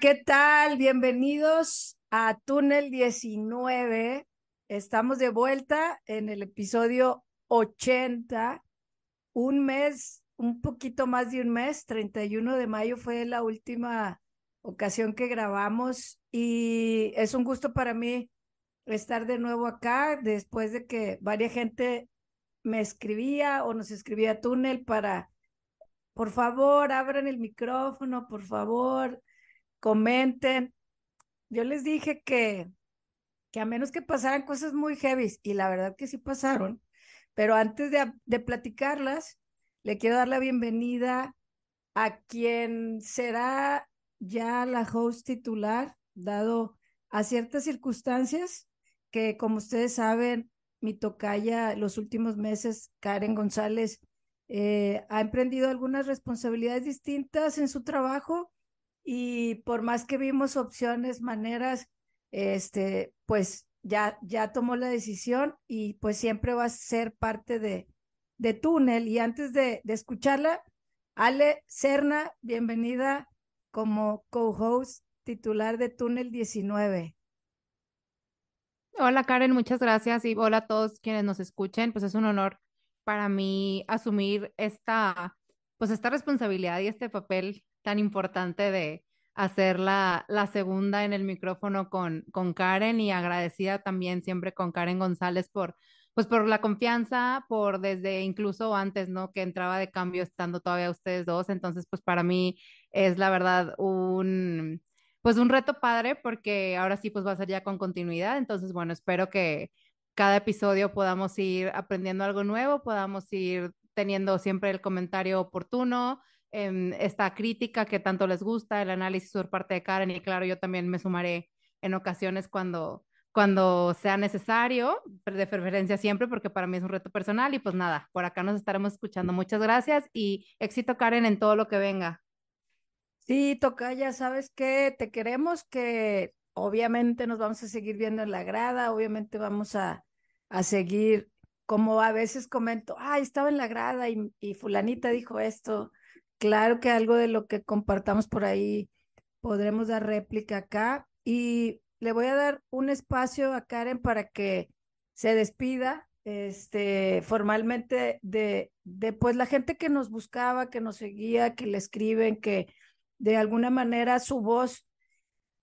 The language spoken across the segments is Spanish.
¿qué tal? Bienvenidos a Túnel 19. Estamos de vuelta en el episodio 80. Un mes, un poquito más de un mes, 31 de mayo fue la última ocasión que grabamos y es un gusto para mí estar de nuevo acá después de que varias gente me escribía o nos escribía Túnel para por favor, abran el micrófono, por favor, comenten. Yo les dije que, que a menos que pasaran cosas muy heavy, y la verdad que sí pasaron, pero antes de, de platicarlas, le quiero dar la bienvenida a quien será ya la host titular, dado a ciertas circunstancias que, como ustedes saben, mi tocaya los últimos meses, Karen González, eh, ha emprendido algunas responsabilidades distintas en su trabajo y por más que vimos opciones, maneras, este, pues ya, ya tomó la decisión y pues siempre va a ser parte de, de Túnel. Y antes de, de escucharla, Ale Serna, bienvenida como co-host titular de Túnel 19. Hola Karen, muchas gracias y hola a todos quienes nos escuchen. Pues es un honor para mí asumir esta, pues esta responsabilidad y este papel tan importante de hacer la, la segunda en el micrófono con, con Karen y agradecida también siempre con Karen González por, pues por la confianza, por desde incluso antes, ¿no? Que entraba de cambio estando todavía ustedes dos. Entonces, pues para mí es la verdad un, pues un reto padre porque ahora sí, pues va a ser ya con continuidad. Entonces, bueno, espero que cada episodio podamos ir aprendiendo algo nuevo, podamos ir teniendo siempre el comentario oportuno, em, esta crítica que tanto les gusta, el análisis por parte de Karen y claro, yo también me sumaré en ocasiones cuando, cuando sea necesario, de preferencia siempre porque para mí es un reto personal y pues nada, por acá nos estaremos escuchando. Muchas gracias y éxito Karen en todo lo que venga. Sí, toca, ya sabes que te queremos, que obviamente nos vamos a seguir viendo en la grada, obviamente vamos a, a seguir, como a veces comento, ay, estaba en la grada y, y fulanita dijo esto. Claro que algo de lo que compartamos por ahí podremos dar réplica acá y le voy a dar un espacio a Karen para que se despida este formalmente de, de pues la gente que nos buscaba, que nos seguía, que le escriben, que de alguna manera su voz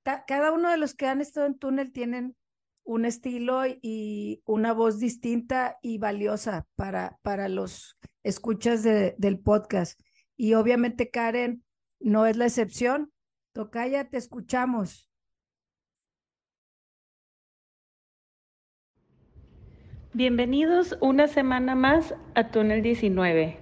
cada uno de los que han estado en túnel tienen un estilo y una voz distinta y valiosa para, para los escuchas del podcast. Y obviamente Karen no es la excepción. Tocaya, te escuchamos. Bienvenidos una semana más a Túnel 19.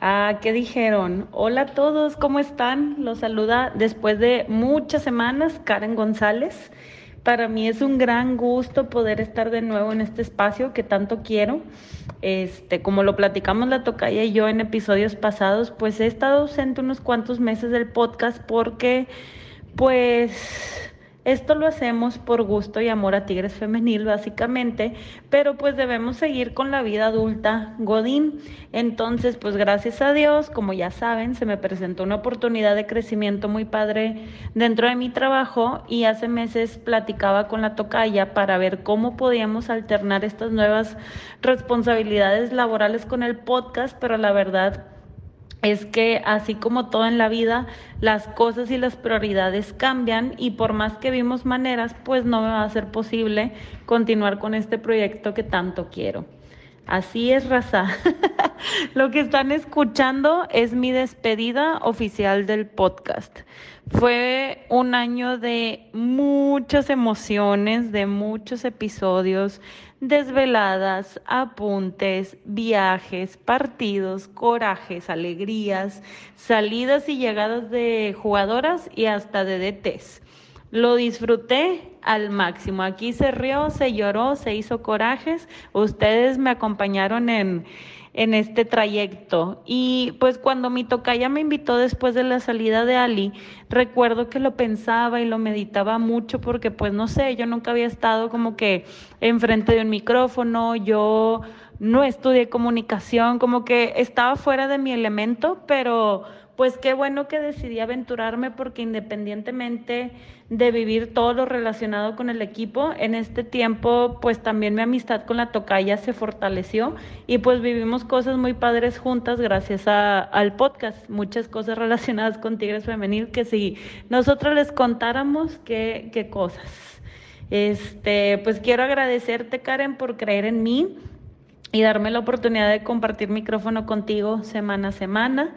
Ah, ¿qué dijeron? Hola a todos, ¿cómo están? Los saluda después de muchas semanas Karen González. Para mí es un gran gusto poder estar de nuevo en este espacio que tanto quiero. Este, como lo platicamos la tocaya y yo en episodios pasados, pues he estado ausente unos cuantos meses del podcast porque pues esto lo hacemos por gusto y amor a Tigres Femenil, básicamente, pero pues debemos seguir con la vida adulta Godín. Entonces, pues gracias a Dios, como ya saben, se me presentó una oportunidad de crecimiento muy padre dentro de mi trabajo y hace meses platicaba con la tocaya para ver cómo podíamos alternar estas nuevas responsabilidades laborales con el podcast, pero la verdad es que así como todo en la vida, las cosas y las prioridades cambian y por más que vimos maneras, pues no me va a ser posible continuar con este proyecto que tanto quiero. Así es, raza. Lo que están escuchando es mi despedida oficial del podcast. Fue un año de muchas emociones, de muchos episodios, desveladas, apuntes, viajes, partidos, corajes, alegrías, salidas y llegadas de jugadoras y hasta de DTs. Lo disfruté al máximo. Aquí se rió, se lloró, se hizo corajes. Ustedes me acompañaron en, en este trayecto. Y pues cuando mi tocaya me invitó después de la salida de Ali, recuerdo que lo pensaba y lo meditaba mucho porque pues no sé, yo nunca había estado como que enfrente de un micrófono, yo no estudié comunicación, como que estaba fuera de mi elemento, pero pues qué bueno que decidí aventurarme porque independientemente de vivir todo lo relacionado con el equipo, en este tiempo pues también mi amistad con la tocaya se fortaleció y pues vivimos cosas muy padres juntas gracias a, al podcast, muchas cosas relacionadas con Tigres Femenil que si nosotros les contáramos qué, qué cosas. Este, pues quiero agradecerte Karen por creer en mí y darme la oportunidad de compartir micrófono contigo semana a semana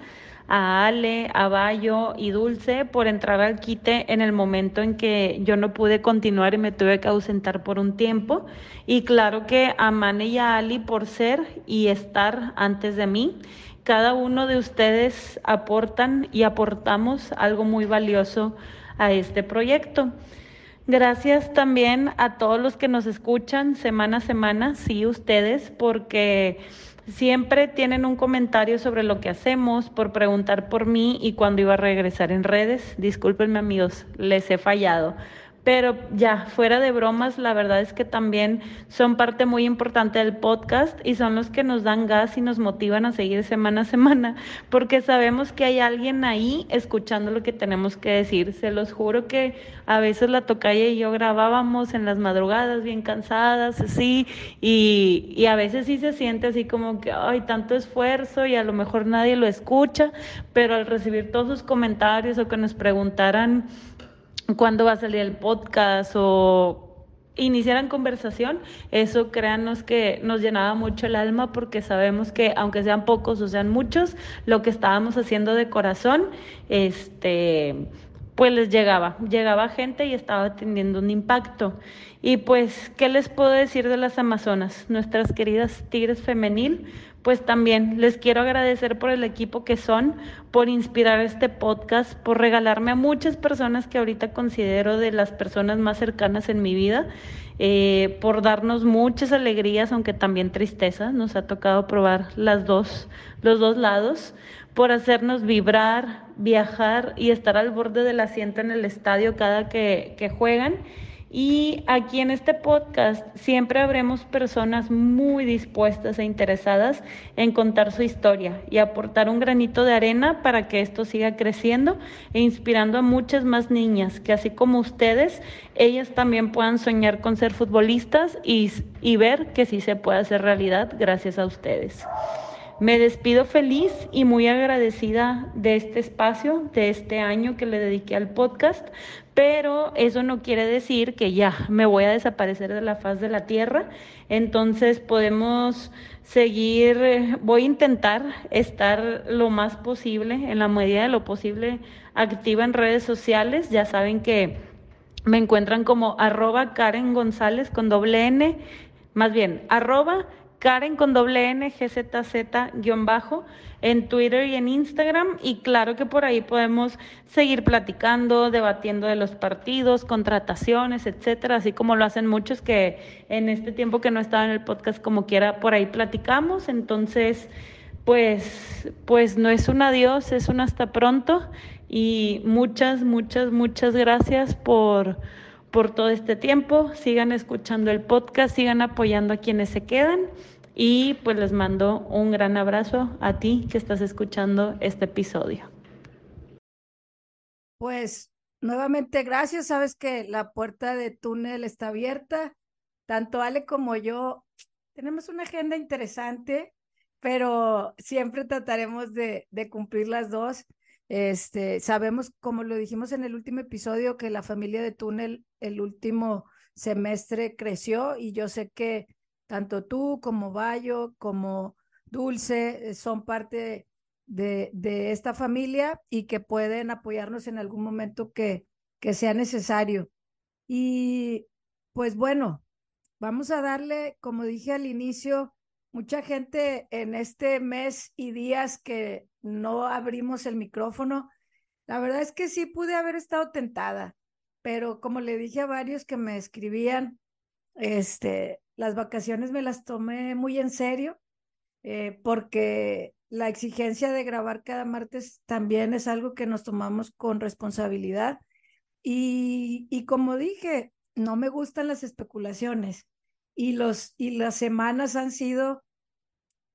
a Ale, a Bayo y Dulce por entrar al quite en el momento en que yo no pude continuar y me tuve que ausentar por un tiempo. Y claro que a Mane y a Ali por ser y estar antes de mí. Cada uno de ustedes aportan y aportamos algo muy valioso a este proyecto. Gracias también a todos los que nos escuchan semana a semana, sí, ustedes, porque siempre tienen un comentario sobre lo que hacemos, por preguntar por mí y cuando iba a regresar en redes. Discúlpenme amigos, les he fallado. Pero ya, fuera de bromas, la verdad es que también son parte muy importante del podcast y son los que nos dan gas y nos motivan a seguir semana a semana, porque sabemos que hay alguien ahí escuchando lo que tenemos que decir. Se los juro que a veces la tocaya y yo grabábamos en las madrugadas bien cansadas, así, y, y a veces sí se siente así como que, hay tanto esfuerzo y a lo mejor nadie lo escucha, pero al recibir todos sus comentarios o que nos preguntaran, cuándo va a salir el podcast o iniciaran conversación, eso créanos que nos llenaba mucho el alma porque sabemos que aunque sean pocos o sean muchos, lo que estábamos haciendo de corazón, este pues les llegaba, llegaba gente y estaba teniendo un impacto. Y pues, ¿qué les puedo decir de las Amazonas? Nuestras queridas Tigres Femenil, pues también les quiero agradecer por el equipo que son, por inspirar este podcast, por regalarme a muchas personas que ahorita considero de las personas más cercanas en mi vida, eh, por darnos muchas alegrías, aunque también tristezas, nos ha tocado probar las dos, los dos lados, por hacernos vibrar, viajar y estar al borde del asiento en el estadio cada que, que juegan y aquí en este podcast siempre habremos personas muy dispuestas e interesadas en contar su historia y aportar un granito de arena para que esto siga creciendo e inspirando a muchas más niñas que así como ustedes, ellas también puedan soñar con ser futbolistas y, y ver que sí se puede hacer realidad gracias a ustedes. Me despido feliz y muy agradecida de este espacio, de este año que le dediqué al podcast, pero eso no quiere decir que ya me voy a desaparecer de la faz de la tierra. Entonces podemos seguir, voy a intentar estar lo más posible, en la medida de lo posible, activa en redes sociales. Ya saben que me encuentran como arroba Karen González con doble N, más bien arroba Karen con doble N, GZZ guion bajo, en Twitter y en Instagram. Y claro que por ahí podemos seguir platicando, debatiendo de los partidos, contrataciones, etcétera, así como lo hacen muchos que en este tiempo que no estaba en el podcast como quiera, por ahí platicamos. Entonces, pues, pues no es un adiós, es un hasta pronto. Y muchas, muchas, muchas gracias por por todo este tiempo. Sigan escuchando el podcast, sigan apoyando a quienes se quedan. Y pues les mando un gran abrazo a ti que estás escuchando este episodio. Pues nuevamente gracias. Sabes que la puerta de túnel está abierta. Tanto Ale como yo tenemos una agenda interesante, pero siempre trataremos de, de cumplir las dos. Este, sabemos, como lo dijimos en el último episodio, que la familia de túnel el último semestre creció y yo sé que tanto tú como Bayo, como Dulce, eh, son parte de, esta familia y que pueden apoyarnos en algún momento que sea necesario. Y pues bueno, vamos a darle, como dije al inicio, mucha gente en este mes y días que no abrimos el micrófono, la verdad es que sí pude haber estado tentada, pero como le dije a varios que me escribían, este, las vacaciones me las tomé muy en serio, eh, porque la exigencia de grabar cada martes también es algo que nos tomamos con responsabilidad. Y, y como dije, no me gustan las especulaciones y, los, y las semanas han sido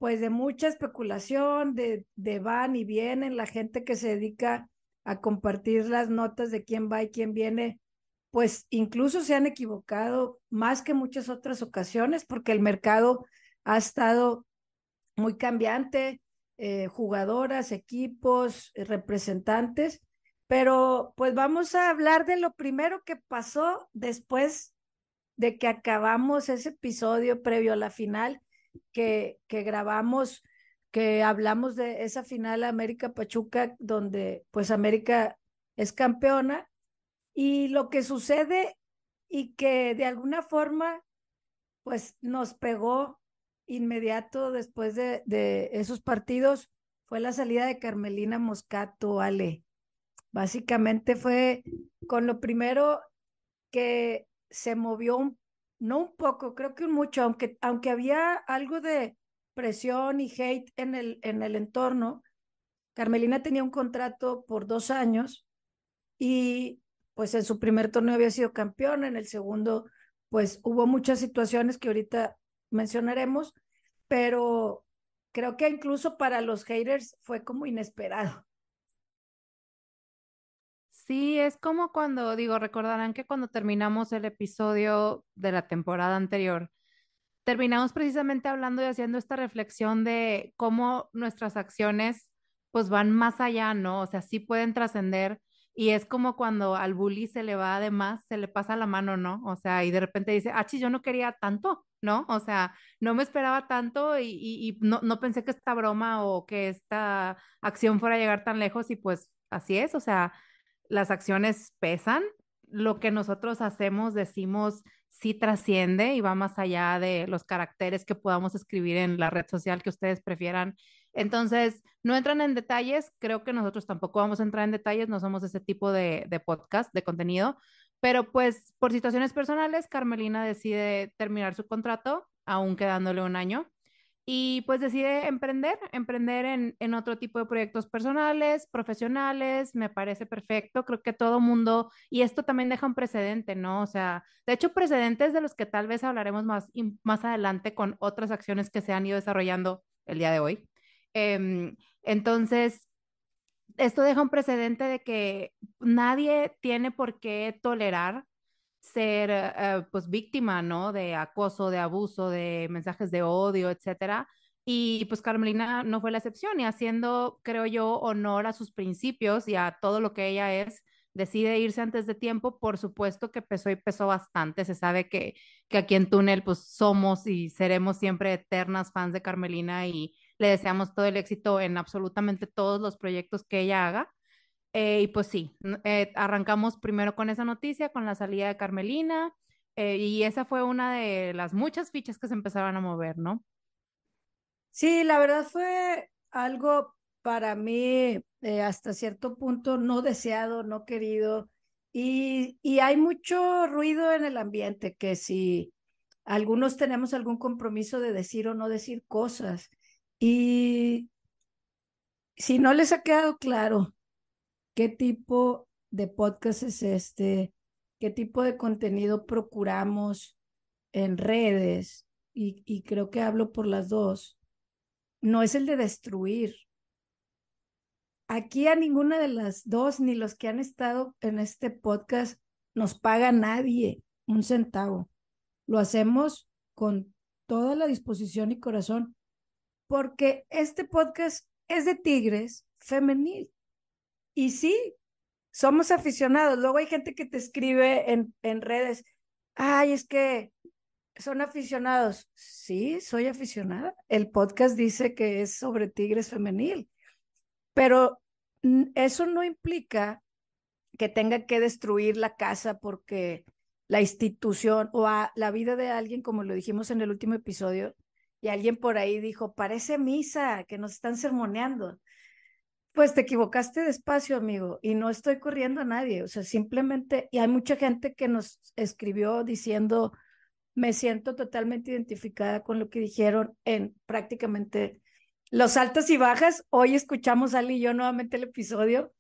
pues de mucha especulación, de, de van y vienen, la gente que se dedica a compartir las notas de quién va y quién viene, pues incluso se han equivocado más que muchas otras ocasiones porque el mercado ha estado muy cambiante, eh, jugadoras, equipos, eh, representantes, pero pues vamos a hablar de lo primero que pasó después de que acabamos ese episodio previo a la final que, que grabamos, que hablamos de esa final América Pachuca, donde pues América es campeona y lo que sucede y que de alguna forma pues nos pegó inmediato después de, de esos partidos fue la salida de Carmelina Moscato, Ale. Básicamente fue con lo primero que se movió un, no un poco, creo que un mucho, aunque, aunque había algo de presión y hate en el, en el entorno, Carmelina tenía un contrato por dos años y pues en su primer torneo había sido campeón, en el segundo pues hubo muchas situaciones que ahorita mencionaremos, pero creo que incluso para los haters fue como inesperado. Sí, es como cuando, digo, recordarán que cuando terminamos el episodio de la temporada anterior, terminamos precisamente hablando y haciendo esta reflexión de cómo nuestras acciones pues van más allá, ¿no? O sea, sí pueden trascender y es como cuando al bully se le va de más, se le pasa la mano, ¿no? O sea, y de repente dice, ah, yo no quería tanto, ¿no? O sea, no me esperaba tanto y, y, no, no pensé que esta broma o que esta acción fuera a llegar tan lejos y pues así es, o sea, las acciones pesan, lo que nosotros hacemos, decimos, sí trasciende y va más allá de los caracteres que podamos escribir en la red social que ustedes prefieran. Entonces, no entran en detalles, creo que nosotros tampoco vamos a entrar en detalles, no somos ese tipo de, de podcast, de contenido, pero pues por situaciones personales, Carmelina decide terminar su contrato, aún quedándole un año, y pues decide emprender, emprender en, en, otro tipo de proyectos personales, profesionales, me parece perfecto, creo que todo mundo, y esto también deja un precedente, ¿no? O sea, de hecho, precedentes de los que tal vez hablaremos más, más adelante con otras acciones que se han ido desarrollando el día de hoy. Eh, entonces, esto deja un precedente de que nadie tiene por qué tolerar ser uh, pues víctima, ¿no? De acoso, de abuso, de mensajes de odio, etcétera. Y pues Carmelina no fue la excepción y haciendo, creo yo, honor a sus principios y a todo lo que ella es, decide irse antes de tiempo, por supuesto que pesó y pesó bastante. Se sabe que, que aquí en Túnel pues somos y seremos siempre eternas fans de Carmelina y le deseamos todo el éxito en absolutamente todos los proyectos que ella haga. Eh, y pues sí, eh, arrancamos primero con esa noticia, con la salida de Carmelina, eh, y esa fue una de las muchas fichas que se empezaban a mover, ¿no? Sí, la verdad fue algo para mí hasta cierto punto no deseado, no querido, y, y hay mucho ruido en el ambiente que si algunos tenemos algún compromiso de decir o no decir cosas, y si no les ha quedado claro qué tipo de podcast es este, qué tipo de contenido procuramos en redes, y, y creo que hablo por las dos, no es el de destruir. Aquí a ninguna de las dos, ni los que han estado en este podcast, nos paga nadie un centavo. Lo hacemos con toda la disposición y corazón, porque este podcast es de Tigres femenil. Y sí, somos aficionados. Luego hay gente que te escribe en, en redes, ay, es que son aficionados. Sí, soy aficionada. El podcast dice que es sobre Tigres femenil, pero eso no implica que tenga que destruir la casa porque la institución o a la vida de alguien, como lo dijimos en el último episodio, y alguien por ahí dijo, parece misa, que nos están sermoneando. Pues te equivocaste despacio, amigo, y no estoy corriendo a nadie, o sea, simplemente, y hay mucha gente que nos escribió diciendo, me siento totalmente identificada con lo que dijeron en prácticamente los altos y bajas. Hoy escuchamos Ali y yo nuevamente el episodio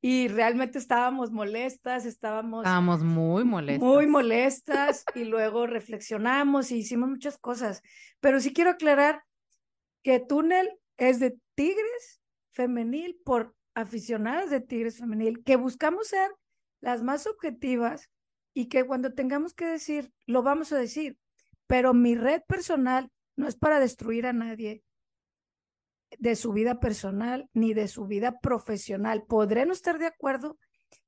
y realmente estábamos molestas, estábamos... Estábamos muy molestas. Muy molestas y luego reflexionamos y hicimos muchas cosas. Pero sí quiero aclarar que Túnel es de Tigres femenil por aficionadas de Tigres femenil, que buscamos ser las más objetivas y que cuando tengamos que decir, lo vamos a decir, pero mi red personal no es para destruir a nadie de su vida personal ni de su vida profesional. Podré no estar de acuerdo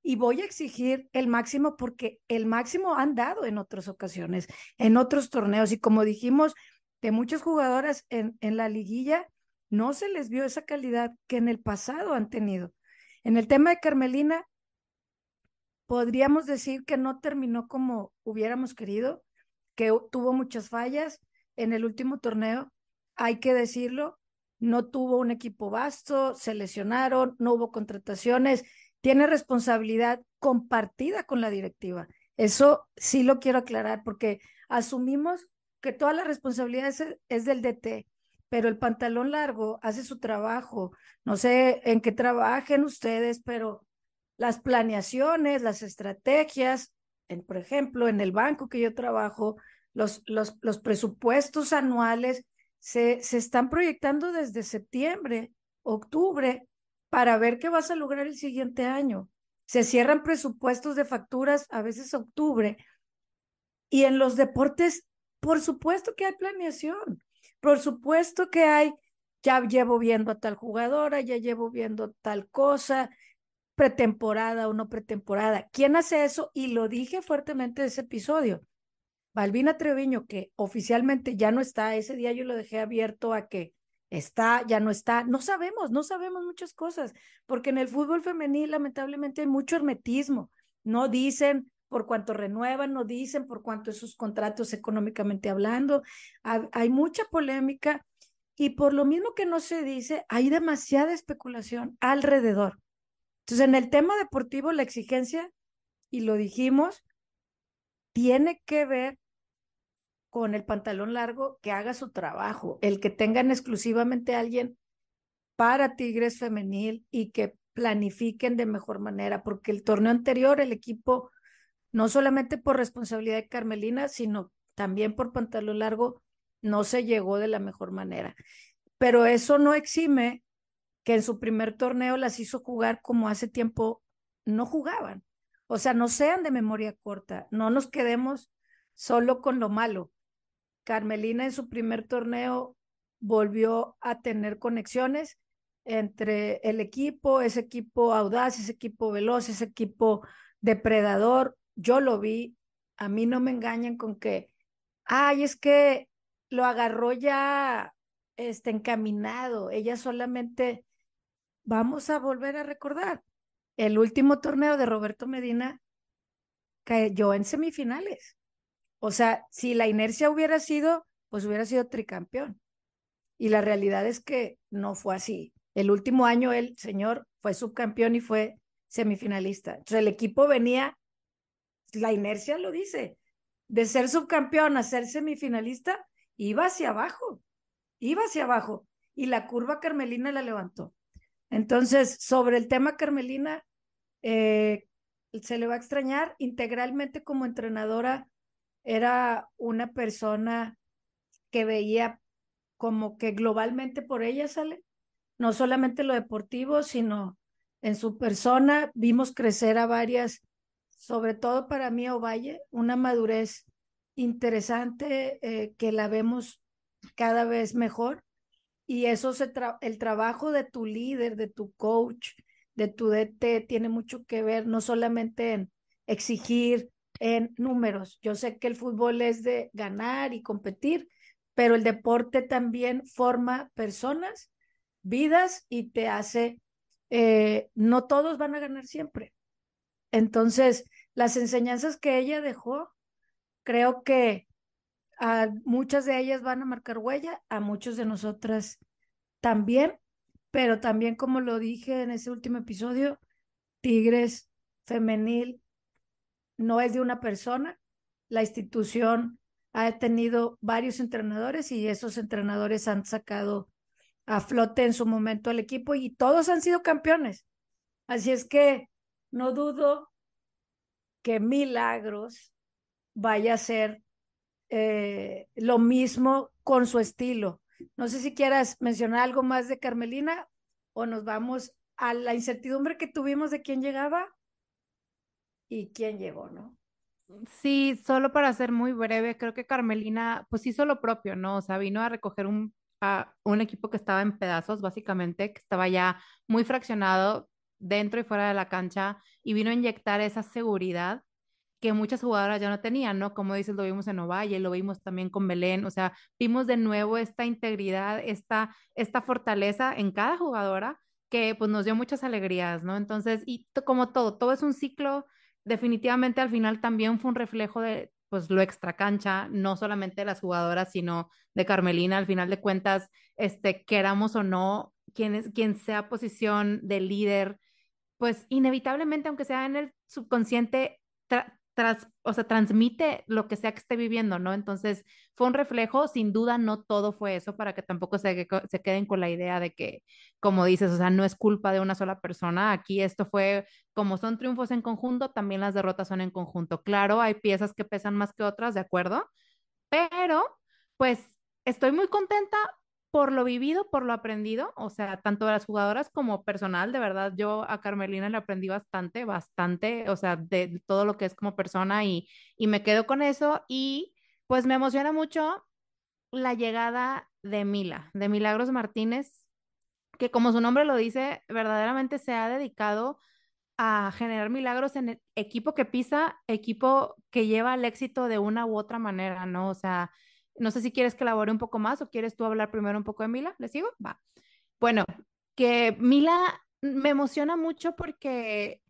y voy a exigir el máximo porque el máximo han dado en otras ocasiones, en otros torneos y como dijimos, de muchas jugadoras en, en la liguilla no se les vio esa calidad que en el pasado han tenido. En el tema de Carmelina, podríamos decir que no terminó como hubiéramos querido, que tuvo muchas fallas en el último torneo, hay que decirlo, no tuvo un equipo vasto, se lesionaron, no hubo contrataciones, tiene responsabilidad compartida con la directiva. Eso sí lo quiero aclarar porque asumimos que toda la responsabilidad es, del DT, pero el pantalón largo hace su trabajo. No sé en qué trabajen ustedes, pero las planeaciones, las estrategias, en, por ejemplo, en el banco que yo trabajo, los, los, los presupuestos anuales se, se están proyectando desde septiembre, octubre, para ver qué vas a lograr el siguiente año. Se cierran presupuestos de facturas a veces octubre. Y en los deportes, por supuesto que hay planeación. Por supuesto que hay, ya llevo viendo a tal jugadora, ya llevo viendo tal cosa, pretemporada o no pretemporada. ¿Quién hace eso? Y lo dije fuertemente en ese episodio. Balbina Treviño, que oficialmente ya no está, ese día yo lo dejé abierto a que está, ya no está, no sabemos, no sabemos muchas cosas, porque en el fútbol femenil lamentablemente hay mucho hermetismo, no dicen por cuánto renuevan, no dicen por cuánto es sus contratos económicamente hablando, hay, mucha polémica y por lo mismo que no se dice, hay demasiada especulación alrededor. Entonces, en el tema deportivo, la exigencia, y lo dijimos, tiene que ver con el pantalón largo que haga su trabajo, el que tengan exclusivamente alguien para Tigres femenil y que planifiquen de mejor manera, porque el torneo anterior el equipo, no solamente por responsabilidad de Carmelina, sino también por pantalón largo, no se llegó de la mejor manera. Pero eso no exime que en su primer torneo las hizo jugar como hace tiempo no jugaban. O sea, no sean de memoria corta, no nos quedemos solo con lo malo. Carmelina en su primer torneo volvió a tener conexiones entre el equipo, ese equipo audaz, ese equipo veloz, ese equipo depredador. Yo lo vi, a mí no me engañan con que, ay, es que lo agarró ya este, encaminado. Ella solamente, vamos a volver a recordar, el último torneo de Roberto Medina cayó en semifinales. O sea, si la inercia hubiera sido, pues hubiera sido tricampeón. Y la realidad es que no fue así. El último año el señor fue subcampeón y fue semifinalista. Entonces el equipo venía, la inercia lo dice, de ser subcampeón a ser semifinalista, iba hacia abajo, iba hacia abajo. Y la curva Carmelina la levantó. Entonces, sobre el tema Carmelina, eh, se le va a extrañar integralmente como entrenadora era una persona que veía como que globalmente por ella sale, no solamente lo deportivo, sino en su persona vimos crecer a varias, sobre todo para mí Ovalle, una madurez interesante eh, que la vemos cada vez mejor y eso se el trabajo de tu líder, de tu coach, de tu DT tiene mucho que ver no solamente en exigir en números. Yo sé que el fútbol es de ganar y competir, pero el deporte también forma personas, vidas y te hace, eh, no todos van a ganar siempre. Entonces, las enseñanzas que ella dejó, creo que a muchas de ellas van a marcar huella, a muchos de nosotras también, pero también como lo dije en ese último episodio, Tigres femenil no es de una persona. La institución ha tenido varios entrenadores y esos entrenadores han sacado a flote en su momento al equipo y todos han sido campeones. Así es que no dudo que Milagros vaya a ser eh, lo mismo con su estilo. No sé si quieras mencionar algo más de Carmelina o nos vamos a la incertidumbre que tuvimos de quién llegaba y quién llegó, ¿no? Sí, solo para ser muy breve, creo que Carmelina pues hizo lo propio, ¿no? O sea, vino a recoger un, a un equipo que estaba en pedazos, básicamente, que estaba ya muy fraccionado dentro y fuera de la cancha y vino a inyectar esa seguridad que muchas jugadoras ya no tenían, ¿no? Como dices, lo vimos en Ovalle, lo vimos también con Belén, o sea, vimos de nuevo esta integridad, esta, esta fortaleza en cada jugadora que pues nos dio muchas alegrías, ¿no? Entonces, y como todo, todo es un ciclo, definitivamente al final también fue un reflejo de pues lo extracancha, no solamente de las jugadoras, sino de Carmelina, al final de cuentas, este, queramos o no, quien, es, quien sea posición de líder, pues inevitablemente, aunque sea en el subconsciente, tras, o sea, transmite lo que sea que esté viviendo, ¿no? Entonces, fue un reflejo, sin duda no todo fue eso, para que tampoco se, se queden con la idea de que, como dices, o sea, no es culpa de una sola persona, aquí esto fue, como son triunfos en conjunto, también las derrotas son en conjunto. Claro, hay piezas que pesan más que otras, de acuerdo, pero pues estoy muy contenta por lo vivido, por lo aprendido, o sea, tanto de las jugadoras como personal, de verdad, yo a Carmelina le aprendí bastante, bastante, o sea, de, todo lo que es como persona y, y me quedo con eso y pues me emociona mucho la llegada de Mila, de Milagros Martínez, que como su nombre lo dice, verdaderamente se ha dedicado a generar milagros en el equipo que pisa, equipo que lleva al éxito de una u otra manera, ¿no? O sea, no sé si quieres que elabore un poco más o quieres tú hablar primero un poco de Mila. ¿Le sigo? Va. Bueno, que Mila me emociona mucho porque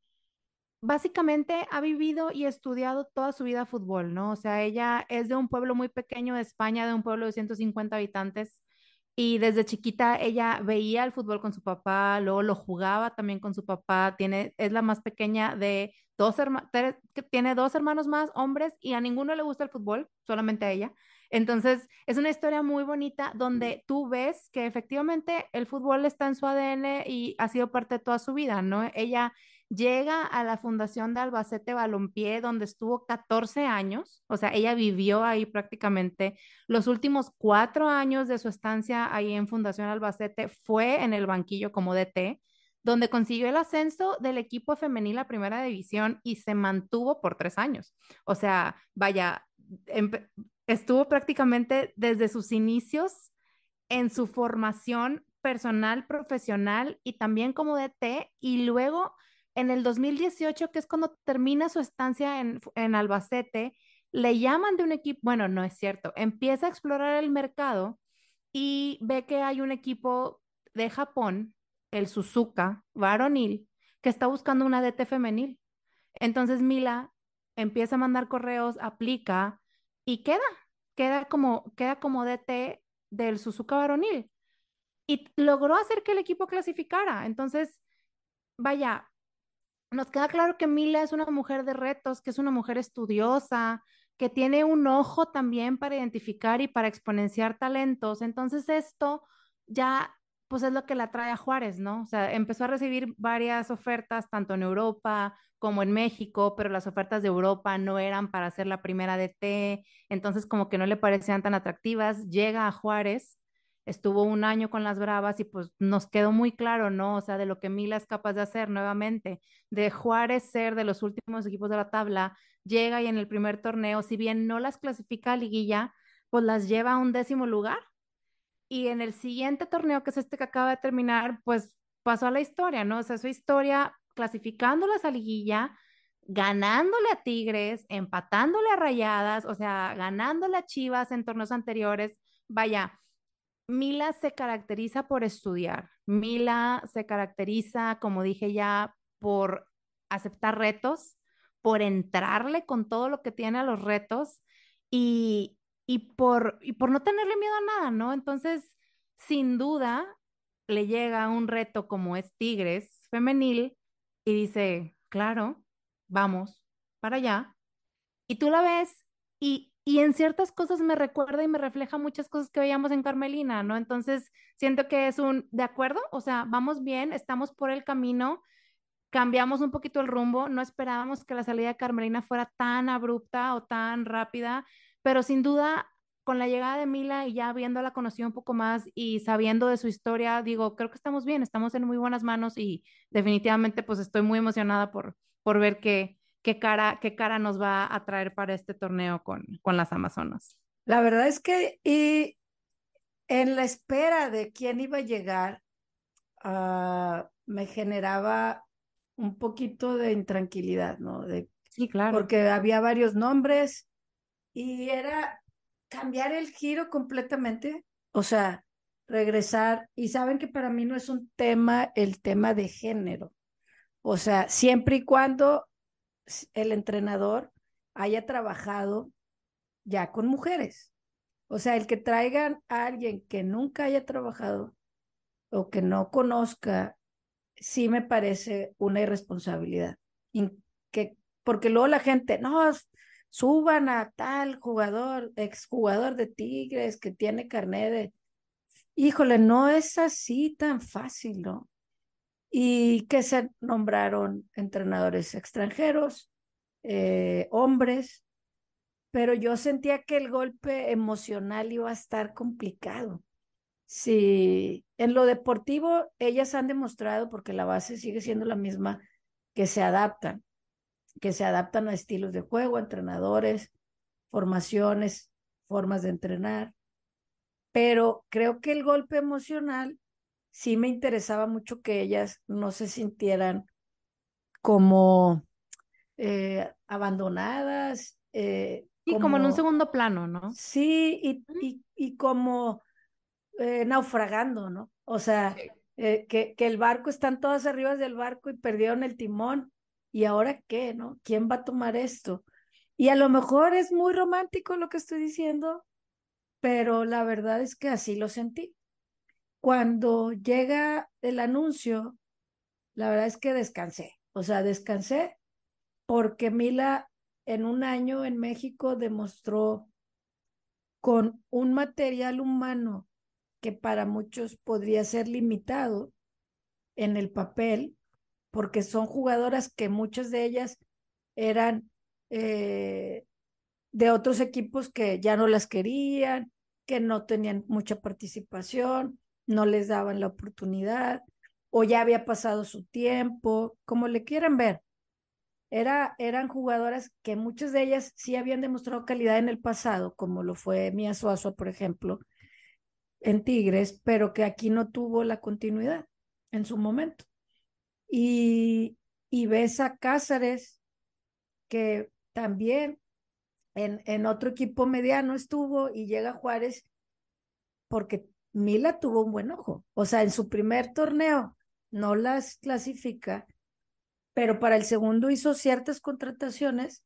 básicamente ha vivido y estudiado toda su vida fútbol, ¿no? O sea, ella es de un pueblo muy pequeño de España, de un pueblo de 150 habitantes. Y desde chiquita ella veía el fútbol con su papá, luego lo jugaba también con su papá. Tiene, es la más pequeña de dos hermanos, tiene dos hermanos más, hombres, y a ninguno le gusta el fútbol, solamente a ella. Entonces, es una historia muy bonita donde tú ves que efectivamente el fútbol está en su ADN y ha sido parte de toda su vida, ¿no? Ella llega a la fundación de Albacete Balompié, donde estuvo 14 años, o sea, ella vivió ahí prácticamente los últimos cuatro años de su estancia ahí en Fundación Albacete, fue en el banquillo como DT, donde consiguió el ascenso del equipo femenil a primera división y se mantuvo por tres años. O sea, vaya, estuvo prácticamente desde sus inicios en su formación personal, profesional y también como DT y luego en el 2018, que es cuando termina su estancia en, en Albacete, le llaman de un equipo, bueno, no es cierto, empieza a explorar el mercado y ve que hay un equipo de Japón, el Suzuka varonil, que está buscando una DT femenil. Entonces Mila empieza a mandar correos, aplica y queda, queda como, queda como DT del Suzuka varonil. Y logró hacer que el equipo clasificara. Entonces, vaya, nos queda claro que Mila es una mujer de retos, que es una mujer estudiosa, que tiene un ojo también para identificar y para exponenciar talentos. Entonces, esto ya pues es lo que la trae a Juárez, ¿no? O sea, empezó a recibir varias ofertas, tanto en Europa como en México, pero las ofertas de Europa no eran para ser la primera DT, entonces como que no le parecían tan atractivas. Llega a Juárez, estuvo un año con las Bravas y pues nos quedó muy claro, ¿no? O sea, de lo que Mila es capaz de hacer nuevamente, de Juárez ser de los últimos equipos de la tabla, llega y en el primer torneo, si bien no las clasifica a liguilla, pues las lleva a un décimo lugar y en el siguiente torneo, que es este que acaba de terminar, pues pasó a la historia, ¿no? O sea, su historia clasificándolas a liguilla, ganándole a Tigres, empatándole a Rayadas, o sea, ganándole a Chivas en torneos anteriores. Vaya, Mila se caracteriza por estudiar. Mila se caracteriza, como dije ya, por aceptar retos, por entrarle con todo lo que tiene a los retos y, y por, y por no tenerle miedo a nada, ¿no? Entonces, sin duda, le llega un reto como es Tigres femenil y dice, claro, vamos para allá. Y tú la ves y, y en ciertas cosas me recuerda y me refleja muchas cosas que veíamos en Carmelina, ¿no? Entonces, siento que es un, de acuerdo, o sea, vamos bien, estamos por el camino, cambiamos un poquito el rumbo, no esperábamos que la salida de Carmelina fuera tan abrupta o tan rápida pero sin duda con la llegada de Mila y ya habiéndola conocido un poco más y sabiendo de su historia, digo, creo que estamos bien, estamos en muy buenas manos y definitivamente pues estoy muy emocionada por, por ver qué, qué, cara, qué cara nos va a traer para este torneo con, con las Amazonas. La verdad es que y en la espera de quién iba a llegar, uh, me generaba un poquito de intranquilidad, ¿no? De, sí, claro. Porque había varios nombres y era cambiar el giro completamente, o sea, regresar. Y saben que para mí no es un tema el tema de género. O sea, siempre y cuando el entrenador haya trabajado ya con mujeres. O sea, el que traigan a alguien que nunca haya trabajado o que no conozca, sí me parece una irresponsabilidad. que, porque luego la gente, no, suban a tal jugador, exjugador de Tigres que tiene carnet de... Híjole, no es así tan fácil, ¿no? Y que se nombraron entrenadores extranjeros, eh, hombres, pero yo sentía que el golpe emocional iba a estar complicado. Sí, en lo deportivo ellas han demostrado, porque la base sigue siendo la misma, que se adaptan, que se adaptan a estilos de juego, entrenadores, formaciones, formas de entrenar. Pero creo que el golpe emocional sí me interesaba mucho que ellas no se sintieran como eh, abandonadas, eh, y como, en un segundo plano, ¿no? Sí, y, y, y como eh, naufragando, ¿no? O sea, eh, que, que el barco, están todas arriba del barco y perdieron el timón. ¿Y ahora qué, no? ¿Quién va a tomar esto? Y a lo mejor es muy romántico lo que estoy diciendo, pero la verdad es que así lo sentí. Cuando llega el anuncio, la verdad es que descansé. O sea, descansé porque Mila en un año en México demostró con un material humano que para muchos podría ser limitado en el papel, porque son jugadoras que muchas de ellas eran eh, de otros equipos que ya no las querían, que no tenían mucha participación, no les daban la oportunidad o ya había pasado su tiempo, como le quieran ver era, eran jugadoras que muchas de ellas sí habían demostrado calidad en el pasado, como lo fue Mia Suazo, por ejemplo, en Tigres, pero que aquí no tuvo la continuidad en su momento. Y, y ves a Cáceres, que también en, en otro equipo mediano estuvo y llega Juárez porque Mila tuvo un buen ojo. O sea, en su primer torneo no las clasifica pero para el segundo hizo ciertas contrataciones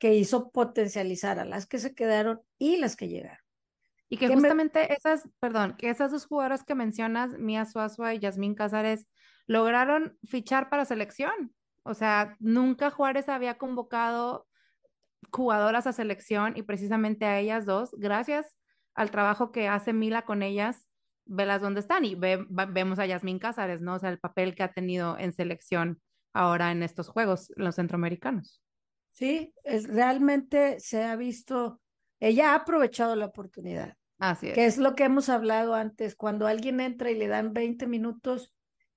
que hizo potencializar a las que se quedaron y las que llegaron. Y que justamente esas, perdón, que esas dos jugadoras que mencionas, Mía Suazua y Yasmín Casares, lograron fichar para selección. O sea, nunca Juárez había convocado jugadoras a selección y precisamente a ellas dos, gracias al trabajo que hace Mila con ellas, velas dónde están y vemos a Yasmín Cázares, ¿no? O sea, el papel que ha tenido en selección ahora en estos Juegos, los centroamericanos. Sí, es, realmente se ha visto, ella ha aprovechado la oportunidad. Así es. Que es lo que hemos hablado antes, cuando alguien entra y le dan 20 minutos,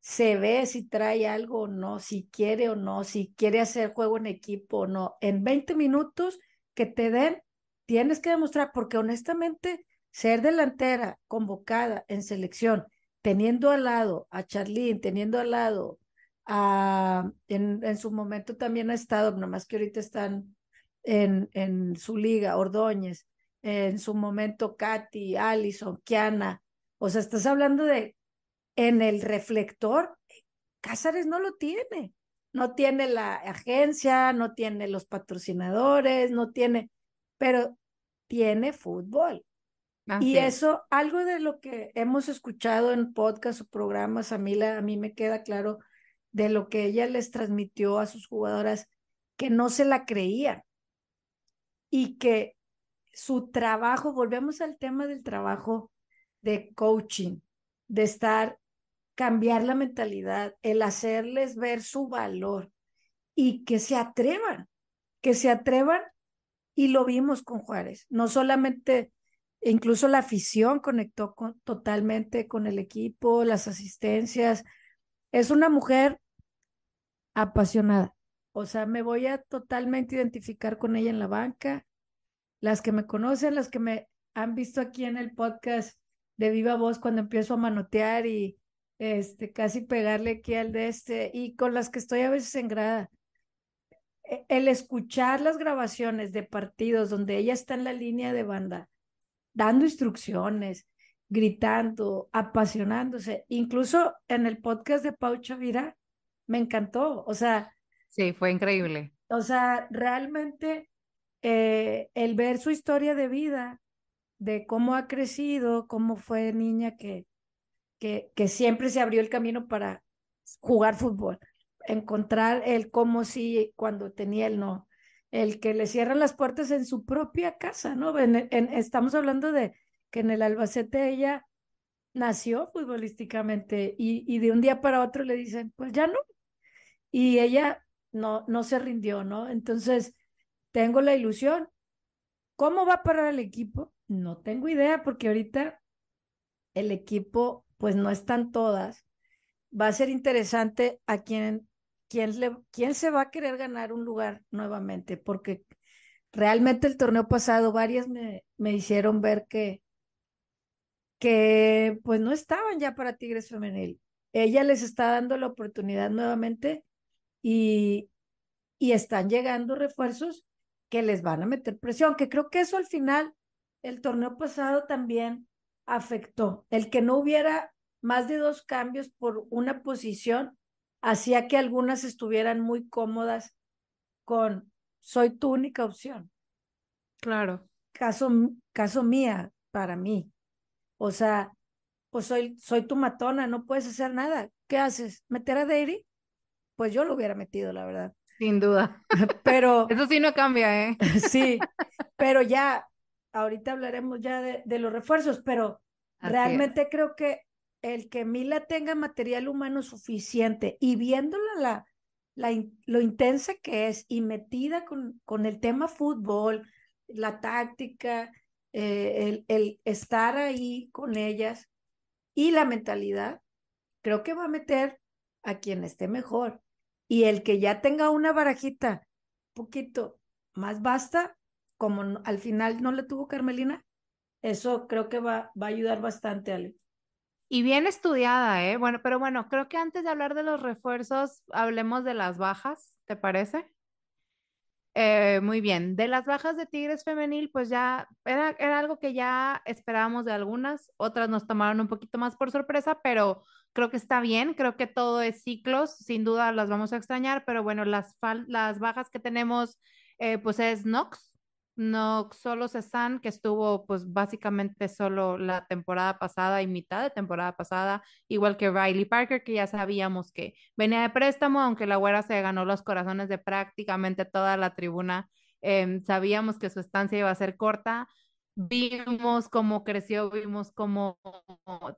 se ve si trae algo o no, si quiere o no, si quiere hacer juego en equipo o no. En 20 minutos que te den, tienes que demostrar, porque honestamente, ser delantera convocada en selección, teniendo al lado a Charlene, teniendo al lado Ah, en, en, su momento también ha estado, nomás que ahorita están en, en su liga, Ordóñez, en su momento Katy, Allison, Kiana, o sea, estás hablando de en el reflector, Cázares no lo tiene, no tiene la agencia, no tiene los patrocinadores, no tiene, pero tiene fútbol. y eso, algo de lo que hemos escuchado en podcast o programas, a mí, la, a mí me queda claro de lo que ella les transmitió a sus jugadoras que no se la creían. Y que su trabajo, volvemos al tema del trabajo de coaching, de estar, cambiar la mentalidad, el hacerles ver su valor y que se atrevan, que se atrevan y lo vimos con Juárez, no solamente incluso la afición conectó totalmente con el equipo, las asistencias. Es una mujer apasionada. O sea, me voy a totalmente identificar con ella en la banca. Las que me conocen, las que me han visto aquí en el podcast de Viva Voz cuando empiezo a manotear y este, casi pegarle aquí al de este, y con las que estoy a veces en grada. E, el escuchar las grabaciones de partidos donde ella está en la línea de banda, dando instrucciones, gritando, apasionándose, incluso en el podcast de Pau Chavira, me encantó, o sea. Sí, fue increíble. O sea, realmente eh, el ver su historia de vida, de cómo ha crecido, cómo fue niña que, que, siempre se abrió el camino para jugar fútbol, encontrar el cómo sí cuando tenía el no, el que le cierran las puertas en su propia casa, ¿no? Estamos hablando de que en el Albacete ella nació futbolísticamente y, y, de un día para otro le dicen, pues ya no. Y ella no, no se rindió, ¿no? Entonces, tengo la ilusión. ¿Cómo va a parar el equipo? No tengo idea porque ahorita el equipo pues no están todas. Va a ser interesante a quién, quién, le, quién se va a querer ganar un lugar nuevamente, porque realmente el torneo pasado varias me, me hicieron ver que, que pues no estaban ya para Tigres Femenil. Ella les está dando la oportunidad nuevamente y, y están llegando refuerzos que les van a meter presión, que creo que eso al final, el torneo pasado también afectó. El que no hubiera más de dos cambios por una posición hacía que algunas estuvieran muy cómodas con soy tu única opción. Claro. Caso, caso mía, para mí. O sea, pues soy, soy tu matona, no puedes hacer nada. ¿Qué haces? ¿Meter a Dairy? Pues yo lo hubiera metido, la verdad. Sin duda. Pero. Eso sí no cambia, ¿eh? Sí, pero ya, ahorita hablaremos ya de, los refuerzos, pero realmente creo que el que Mila tenga material humano suficiente y viéndola la, lo intensa que es y metida con, con el tema fútbol, la táctica, eh, el, el estar ahí con ellas y la mentalidad, creo que va a meter a quien esté mejor. Y el que ya tenga una barajita poquito más basta, como al final no le tuvo Carmelina, eso creo que va, va a ayudar bastante, Ale. Y bien estudiada, ¿eh? Bueno, pero bueno, creo que antes de hablar de los refuerzos, hablemos de las bajas, ¿te parece? Eh, muy bien, de las bajas de Tigres femenil, pues ya era, era algo que ya esperábamos de algunas, otras nos tomaron un poquito más por sorpresa, pero creo que está bien, creo que todo es ciclos, sin duda las vamos a extrañar, pero bueno, las, las bajas que tenemos, eh, pues es Nox, no solo Cezanne, que estuvo pues básicamente solo la temporada pasada y mitad de temporada pasada, igual que Riley Parker, que ya sabíamos que venía de préstamo, aunque la güera se ganó los corazones de prácticamente toda la tribuna, em, sabíamos que su estancia iba a ser corta, vimos cómo creció, vimos cómo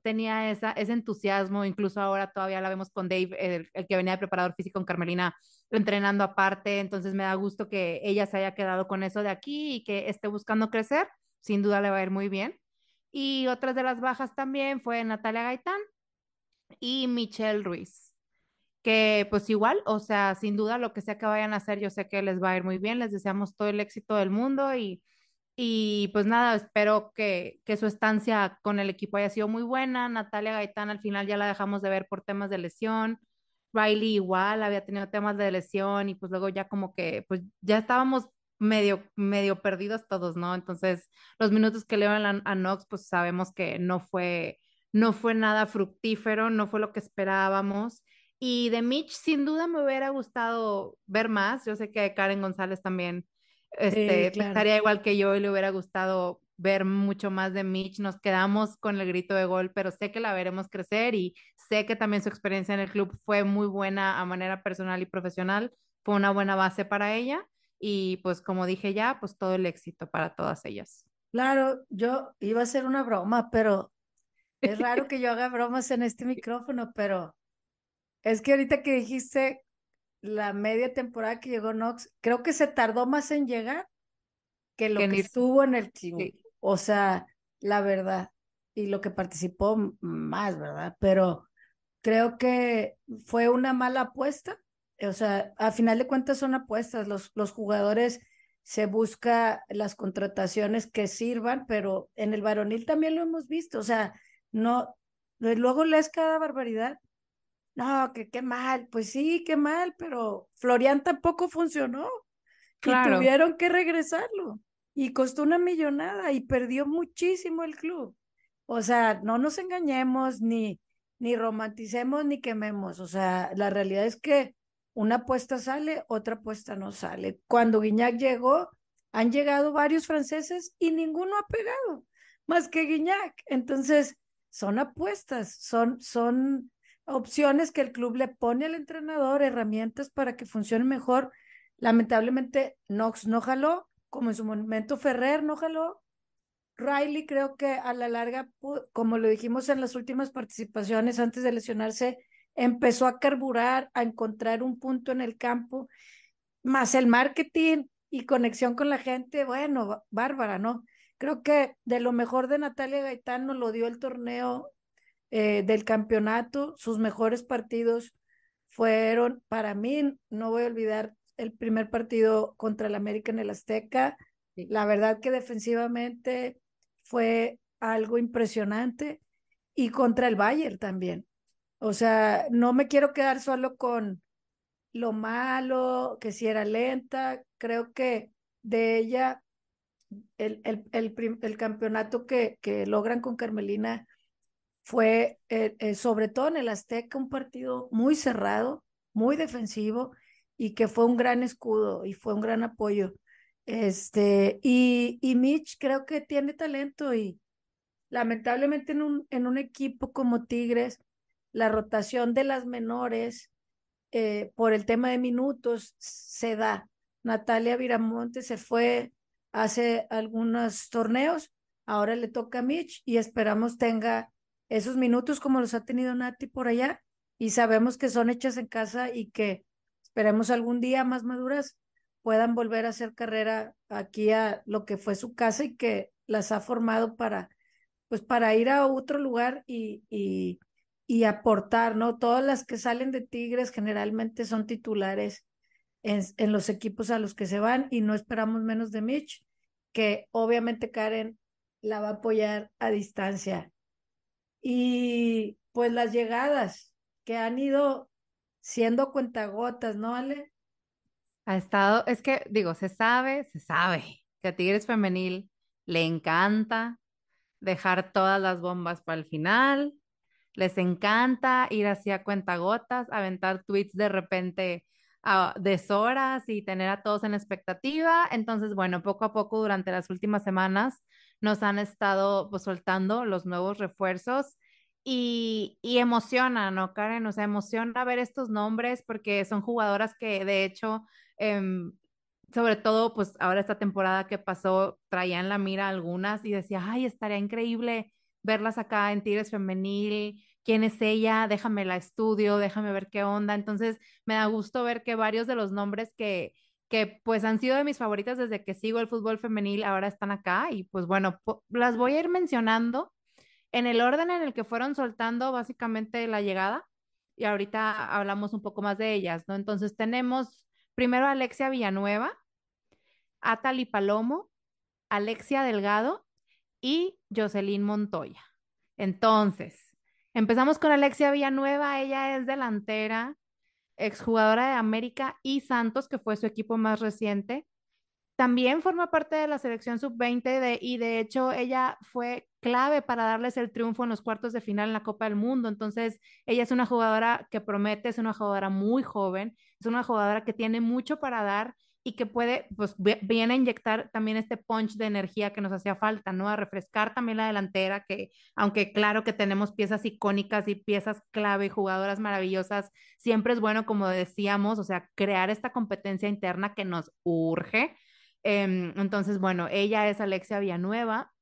tenía esa, ese entusiasmo, incluso ahora todavía la vemos con Dave, el, el, que venía de preparador físico en Carmelina, entrenando aparte, entonces me da gusto que ella se haya quedado con eso de aquí y que esté buscando crecer, sin duda le va a ir muy bien. Y otras de las bajas también fue Natalia Gaitán y Michelle Ruiz, que pues igual, o sea, sin duda lo que sea que vayan a hacer, yo sé que les va a ir muy bien, les deseamos todo el éxito del mundo y y pues nada, espero que, que, su estancia con el equipo haya sido muy buena. Natalia Gaitán al final ya la dejamos de ver por temas de lesión. Riley igual había tenido temas de lesión y pues luego ya como que pues ya estábamos medio, medio perdidos todos, ¿no? Entonces los minutos que le van a, Nox pues sabemos que no fue, no fue nada fructífero, no fue lo que esperábamos. Y de Mitch sin duda me hubiera gustado ver más. Yo sé que Karen González también este, estaría igual que yo y le hubiera gustado ver mucho más de Mitch. Nos quedamos con el grito de gol, pero sé que la veremos crecer y sé que también su experiencia en el club fue muy buena a manera personal y profesional. Fue una buena base para ella y pues como dije ya, pues todo el éxito para todas ellas. Claro, yo iba a hacer una broma, pero es raro que yo haga bromas en este micrófono, pero es que ahorita que dijiste la media temporada que llegó Knox, creo que se tardó más en llegar que lo que, estuvo en el team. O sea, la verdad, y lo que participó más, ¿verdad? Pero creo que fue una mala apuesta. O sea, a final de cuentas son apuestas. Los, los jugadores se busca las contrataciones que sirvan, pero en el varonil también lo hemos visto. O sea, no, luego lees cada barbaridad. No, que qué mal, pues sí, qué mal, pero Florian tampoco funcionó. Claro. Y tuvieron que regresarlo. Y costó una millonada y perdió muchísimo el club. O sea, no nos engañemos, ni, ni romanticemos, ni quememos. O sea, la realidad es que una apuesta sale, otra apuesta no sale. Cuando Guiñac llegó, han llegado varios franceses y ninguno ha pegado, más que Guiñac. Entonces, son apuestas, son, son opciones que el club le pone al entrenador, herramientas para que funcione mejor. Lamentablemente, Knox no jaló, como en su momento Ferrer no jaló. Riley creo que a la larga, como lo dijimos en las últimas participaciones antes de lesionarse, empezó a carburar, a encontrar un punto en el campo, más el marketing y conexión con la gente, bueno, bárbara, ¿no? Creo que de lo mejor de Natalia Gaitán lo dio el torneo eh, del campeonato, sus mejores partidos fueron, para mí, no voy a olvidar el primer partido contra el América en el Azteca, la verdad que defensivamente fue algo impresionante y contra el Bayern también. O sea, no me quiero quedar solo con lo malo, que si era lenta, creo que de ella el, el, el, campeonato que, que, logran con Carmelina fue, eh, eh, sobre todo en el Azteca, un partido muy cerrado, muy defensivo y que fue un gran escudo y fue un gran apoyo. Este, y, y Mitch creo que tiene talento y lamentablemente en un, en un equipo como Tigres, la rotación de las menores eh, por el tema de minutos se da. Natalia Viramonte se fue hace algunos torneos, ahora le toca a Mitch y esperamos tenga esos minutos como los ha tenido Nati por allá y sabemos que son hechas en casa y que esperemos algún día más maduras puedan volver a hacer carrera aquí a lo que fue su casa y que las ha formado para pues para ir a otro lugar y, y y aportar, ¿no? Todas las que salen de Tigres generalmente son titulares en, en, los equipos a los que se van y no esperamos menos de Mitch, que obviamente Karen la va a apoyar a distancia. Y pues las llegadas que han ido siendo cuentagotas, ¿no, Ale? Ha estado, es que digo, se sabe, se sabe que a Tigres Femenil le encanta dejar todas las bombas para el final, les encanta ir así a cuentagotas, aventar tweets de repente a deshoras y tener a todos en expectativa. Entonces, bueno, poco a poco durante las últimas semanas nos han estado pues, soltando los nuevos refuerzos y, y emociona, ¿no, Karen? O sea, emociona ver estos nombres porque son jugadoras que de hecho, em, sobre todo, pues ahora esta temporada que pasó, traían la mira algunas y decía, ay, estaría increíble verlas acá en Tigres Femenil, quién es ella, déjame la estudio, déjame ver qué onda. Entonces, me da gusto ver que varios de los nombres que, que pues han sido de mis favoritas desde que sigo el fútbol femenil ahora están acá y pues bueno, las voy a ir mencionando en el orden en el que fueron soltando básicamente la llegada y ahorita hablamos un poco más de ellas, ¿no? Entonces tenemos primero a Alexia Villanueva, Atali Palomo, Alexia Delgado y Jocelyn Montoya. Entonces, empezamos con Alexia Villanueva, ella es delantera, exjugadora de América y Santos, que fue su equipo más reciente. También forma parte de la selección sub-20 y de hecho ella fue clave para darles el triunfo en los cuartos de final en la Copa del Mundo. Entonces, ella es una jugadora que promete, es una jugadora muy joven, es una jugadora que tiene mucho para dar y que puede, pues viene a inyectar también este punch de energía que nos hacía falta, ¿no? A refrescar también la delantera, que aunque claro que tenemos piezas icónicas y piezas clave jugadoras maravillosas, siempre es bueno, como decíamos, o sea, crear esta competencia interna que nos urge. Em, entonces, bueno, ella es Alexia Villanueva.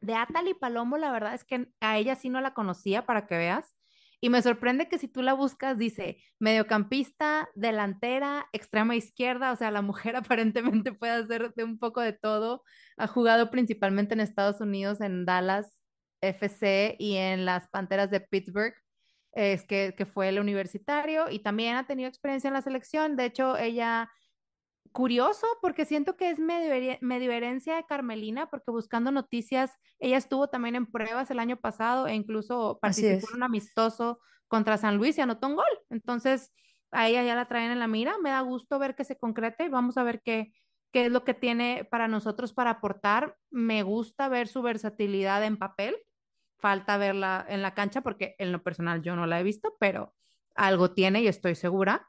De Atali Palomo, la verdad es que a ella sí no la conocía, para que veas. Y me sorprende que si tú la buscas, dice mediocampista, delantera, extrema izquierda, o sea, la mujer aparentemente puede hacer de un poco de todo. Ha jugado principalmente en Estados Unidos, en Dallas FC y en las Panteras de Pittsburgh, es que, que fue el universitario y también ha tenido experiencia en la selección. De hecho, ella curioso porque siento que es medio, medio, herencia de Carmelina, porque buscando noticias, ella estuvo también en pruebas el año pasado e incluso participó en un amistoso contra San Luis y anotó un gol. Entonces, a ella ya la traen en la mira. Me da gusto ver que se concrete y vamos a ver qué, qué es lo que tiene para nosotros para aportar. Me gusta ver su versatilidad en papel. Falta verla en la cancha porque en lo personal yo no la he visto, pero algo tiene y estoy segura.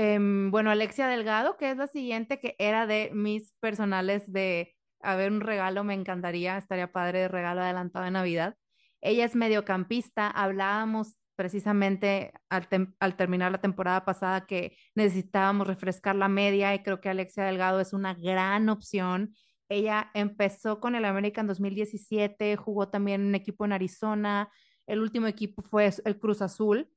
Em, bueno, Alexia Delgado, que es la siguiente, que era de mis personales de, a ver, un regalo, me encantaría, estaría padre de regalo adelantado de Navidad. Ella es mediocampista, hablábamos precisamente al, al, terminar la temporada pasada que necesitábamos refrescar la media y creo que Alexia Delgado es una gran opción. Ella empezó con el América en 2017, jugó también en un equipo en Arizona, el último equipo fue el Cruz Azul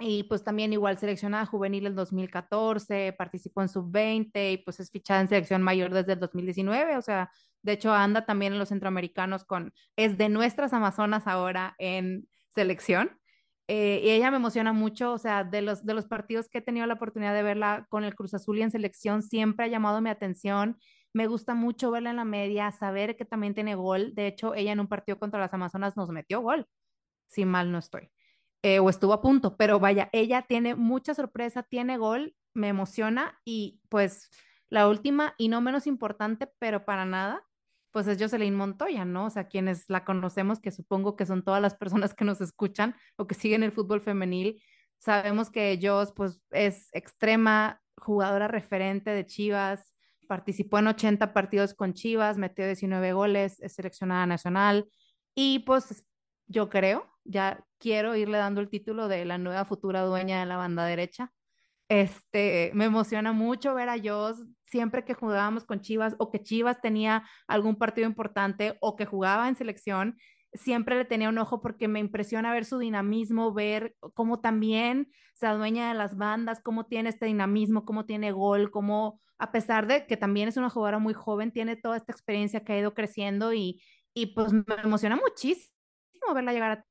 y pues también igual seleccionada juvenil en 2014, participó en sub-20 y pues es fichada en selección mayor desde el 2019, o sea, de hecho anda también en los centroamericanos con, es de nuestras Amazonas ahora en selección. Eh, y ella me emociona mucho, o sea, de los, de los partidos que he tenido la oportunidad de verla con el Cruz Azul y en selección, siempre ha llamado mi atención. Me gusta mucho verla en la media, saber que también tiene gol. De hecho, ella en un partido contra las Amazonas nos metió gol, si mal no estoy. Eh, o estuvo a punto, pero vaya, ella tiene mucha sorpresa, tiene gol, me emociona y pues la última y no menos importante, pero para nada, pues es Jocelyn Montoya, ¿no? O sea, quienes la conocemos, que supongo que son todas las personas que nos escuchan o que siguen el fútbol femenil, sabemos que ellos pues es extrema jugadora referente de Chivas, participó en 80 partidos con Chivas, metió 19 goles, es seleccionada nacional y pues yo creo, ya quiero irle dando el título de la nueva futura dueña de la banda derecha. Este, me emociona mucho ver a Jos siempre que jugábamos con Chivas o que Chivas tenía algún partido importante o que jugaba en selección, siempre le tenía un ojo porque me impresiona ver su dinamismo, ver cómo también se adueña de las bandas, cómo tiene este dinamismo, cómo tiene gol, cómo a pesar de que también es una jugadora muy joven, tiene toda esta experiencia que ha ido creciendo y, y pues me emociona muchísimo verla llegar a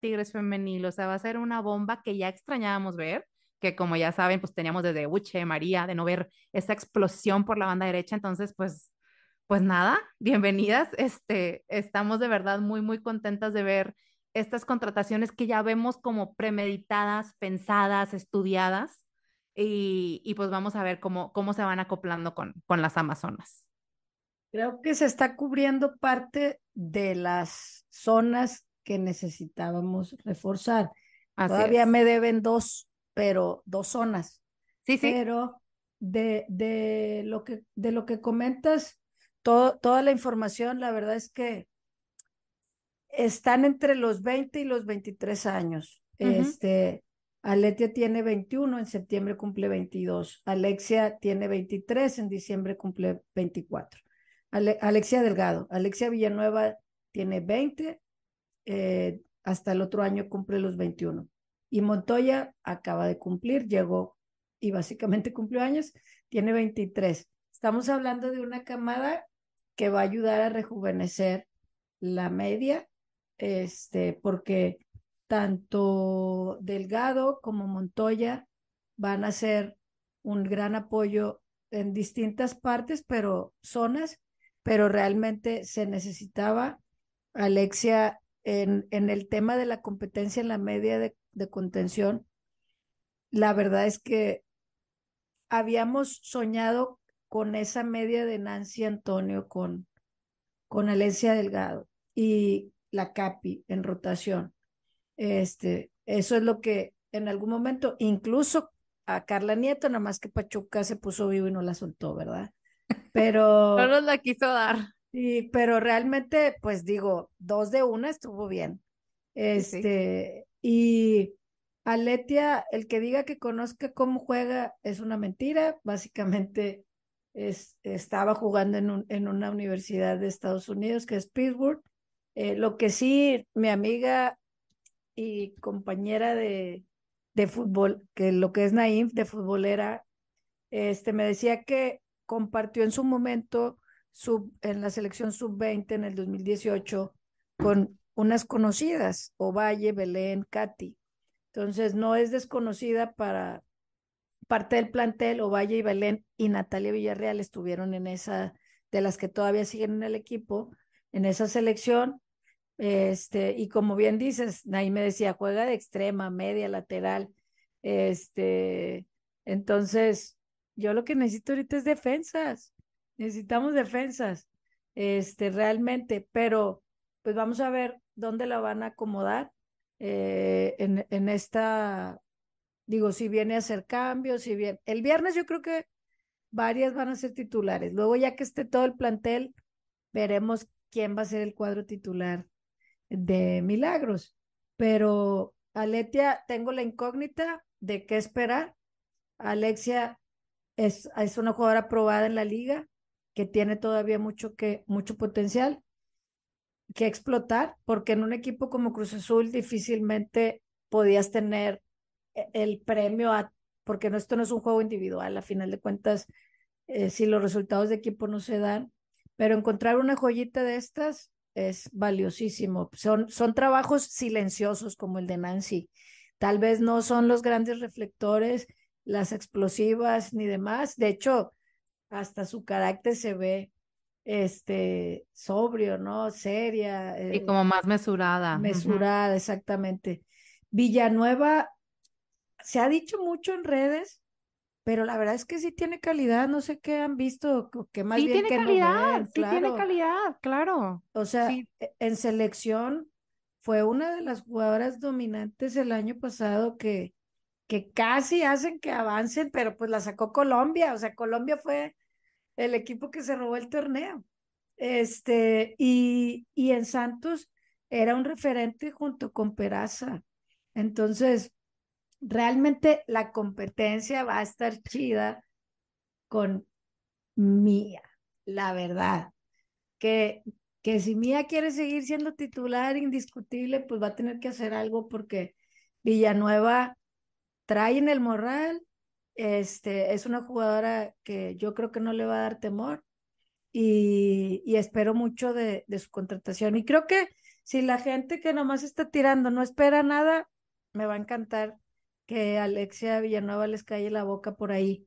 Tigres femenil, o sea, va a ser una bomba que ya extrañábamos ver, que como ya saben, pues teníamos desde Uche, María, de no ver esa explosión por la banda derecha, entonces, pues, pues nada, bienvenidas, este, estamos de verdad muy, muy contentas de ver estas contrataciones que ya vemos como premeditadas, pensadas, estudiadas, y, y pues vamos a ver cómo, cómo se van acoplando con, con las Amazonas. Creo que se está cubriendo parte de las zonas que necesitábamos reforzar. Todavía me deben dos, pero dos zonas. Sí, sí. Pero de, de, lo, que, de lo que comentas, todo, toda la información, la verdad es que están entre los 20 y los 23 años. Este, Aletia tiene 21, en septiembre cumple 22. Alexia tiene 23, en diciembre cumple 24. Alexia Delgado. Alexia Villanueva tiene 20, eh, hasta el otro año cumple los 21. Y Montoya acaba de cumplir, llegó y básicamente cumplió años, tiene 23. Estamos hablando de una camada que va a ayudar a rejuvenecer la media, este, porque tanto Delgado como Montoya van a ser un gran apoyo en distintas partes, pero zonas, pero realmente se necesitaba. Alexia en, en el tema de la competencia en la media de, contención, la verdad es que habíamos soñado con esa media de Nancy Antonio, con, con Alencia Delgado y la Capi en rotación. Este, eso es lo que en algún momento, incluso a Carla Nieto, nada más que Pachuca se puso vivo y no la soltó, ¿verdad? Pero... no nos la quiso dar. Sí, pero realmente, pues digo, dos de una estuvo bien. Este, y Aletia, el que diga que conozca cómo juega es una mentira. Básicamente es, estaba jugando en, un, en una universidad de Estados Unidos que es Pittsburgh. Eh, lo que sí, mi amiga y compañera de, de fútbol, que lo que es Naim, de futbolera, este, me decía que compartió en su momento sub, en la selección sub-20 en el 2018 con unas conocidas, Ovalle, Belén, Katy. Entonces, no es desconocida para parte del plantel, Ovalle y Belén y Natalia Villarreal estuvieron en esa, de las que todavía siguen en el equipo, en esa selección. Este, y como bien dices, ahí me decía, juega de extrema, media, lateral. Este, entonces, yo lo que necesito ahorita es defensas. Necesitamos defensas. Este, realmente, pero pues vamos a ver dónde la van a acomodar eh, en, en esta, digo, si viene a hacer cambios, si bien, el viernes yo creo que varias van a ser titulares. Luego ya que esté todo el plantel, veremos quién va a ser el cuadro titular de Milagros. Pero Aletia, tengo la incógnita de qué esperar. Alexia es, es una jugadora probada en la liga que tiene todavía mucho, que, mucho potencial que explotar, porque en un equipo como Cruz Azul difícilmente podías tener e, el premio a, porque no, esto no es un juego individual, a final de cuentas, eh, si los resultados de equipo no se dan, pero encontrar una joyita de estas es valiosísimo. Son, son trabajos silenciosos como el de Nancy. Tal vez no son los grandes reflectores, las explosivas ni demás. De hecho, hasta su carácter se ve este sobrio, ¿no? Seria. y eh, como más mesurada. Mesurada, exactamente. Villanueva, se ha dicho mucho en redes, pero la verdad es que sí tiene calidad, no sé qué han visto, que más sí bien tiene que calidad, no sí tiene calidad, claro. O sea, e, en selección fue una de las jugadoras dominantes el año pasado que, que casi hacen que avancen, pero pues la sacó Colombia, o sea, Colombia fue el equipo que se robó el torneo. Este, y, y en Santos era un referente junto con Peraza. Entonces, realmente la competencia va a estar chida con Mía, la verdad. Que, que si Mía quiere seguir siendo titular indiscutible, pues va a tener que hacer algo porque Villanueva trae en el moral, este, es una jugadora que yo creo que no le va a dar temor y, y espero mucho de, de, su contratación. Y creo que si la gente que nomás está tirando no espera nada, me va a encantar que Alexia Villanueva les calle la boca por ahí.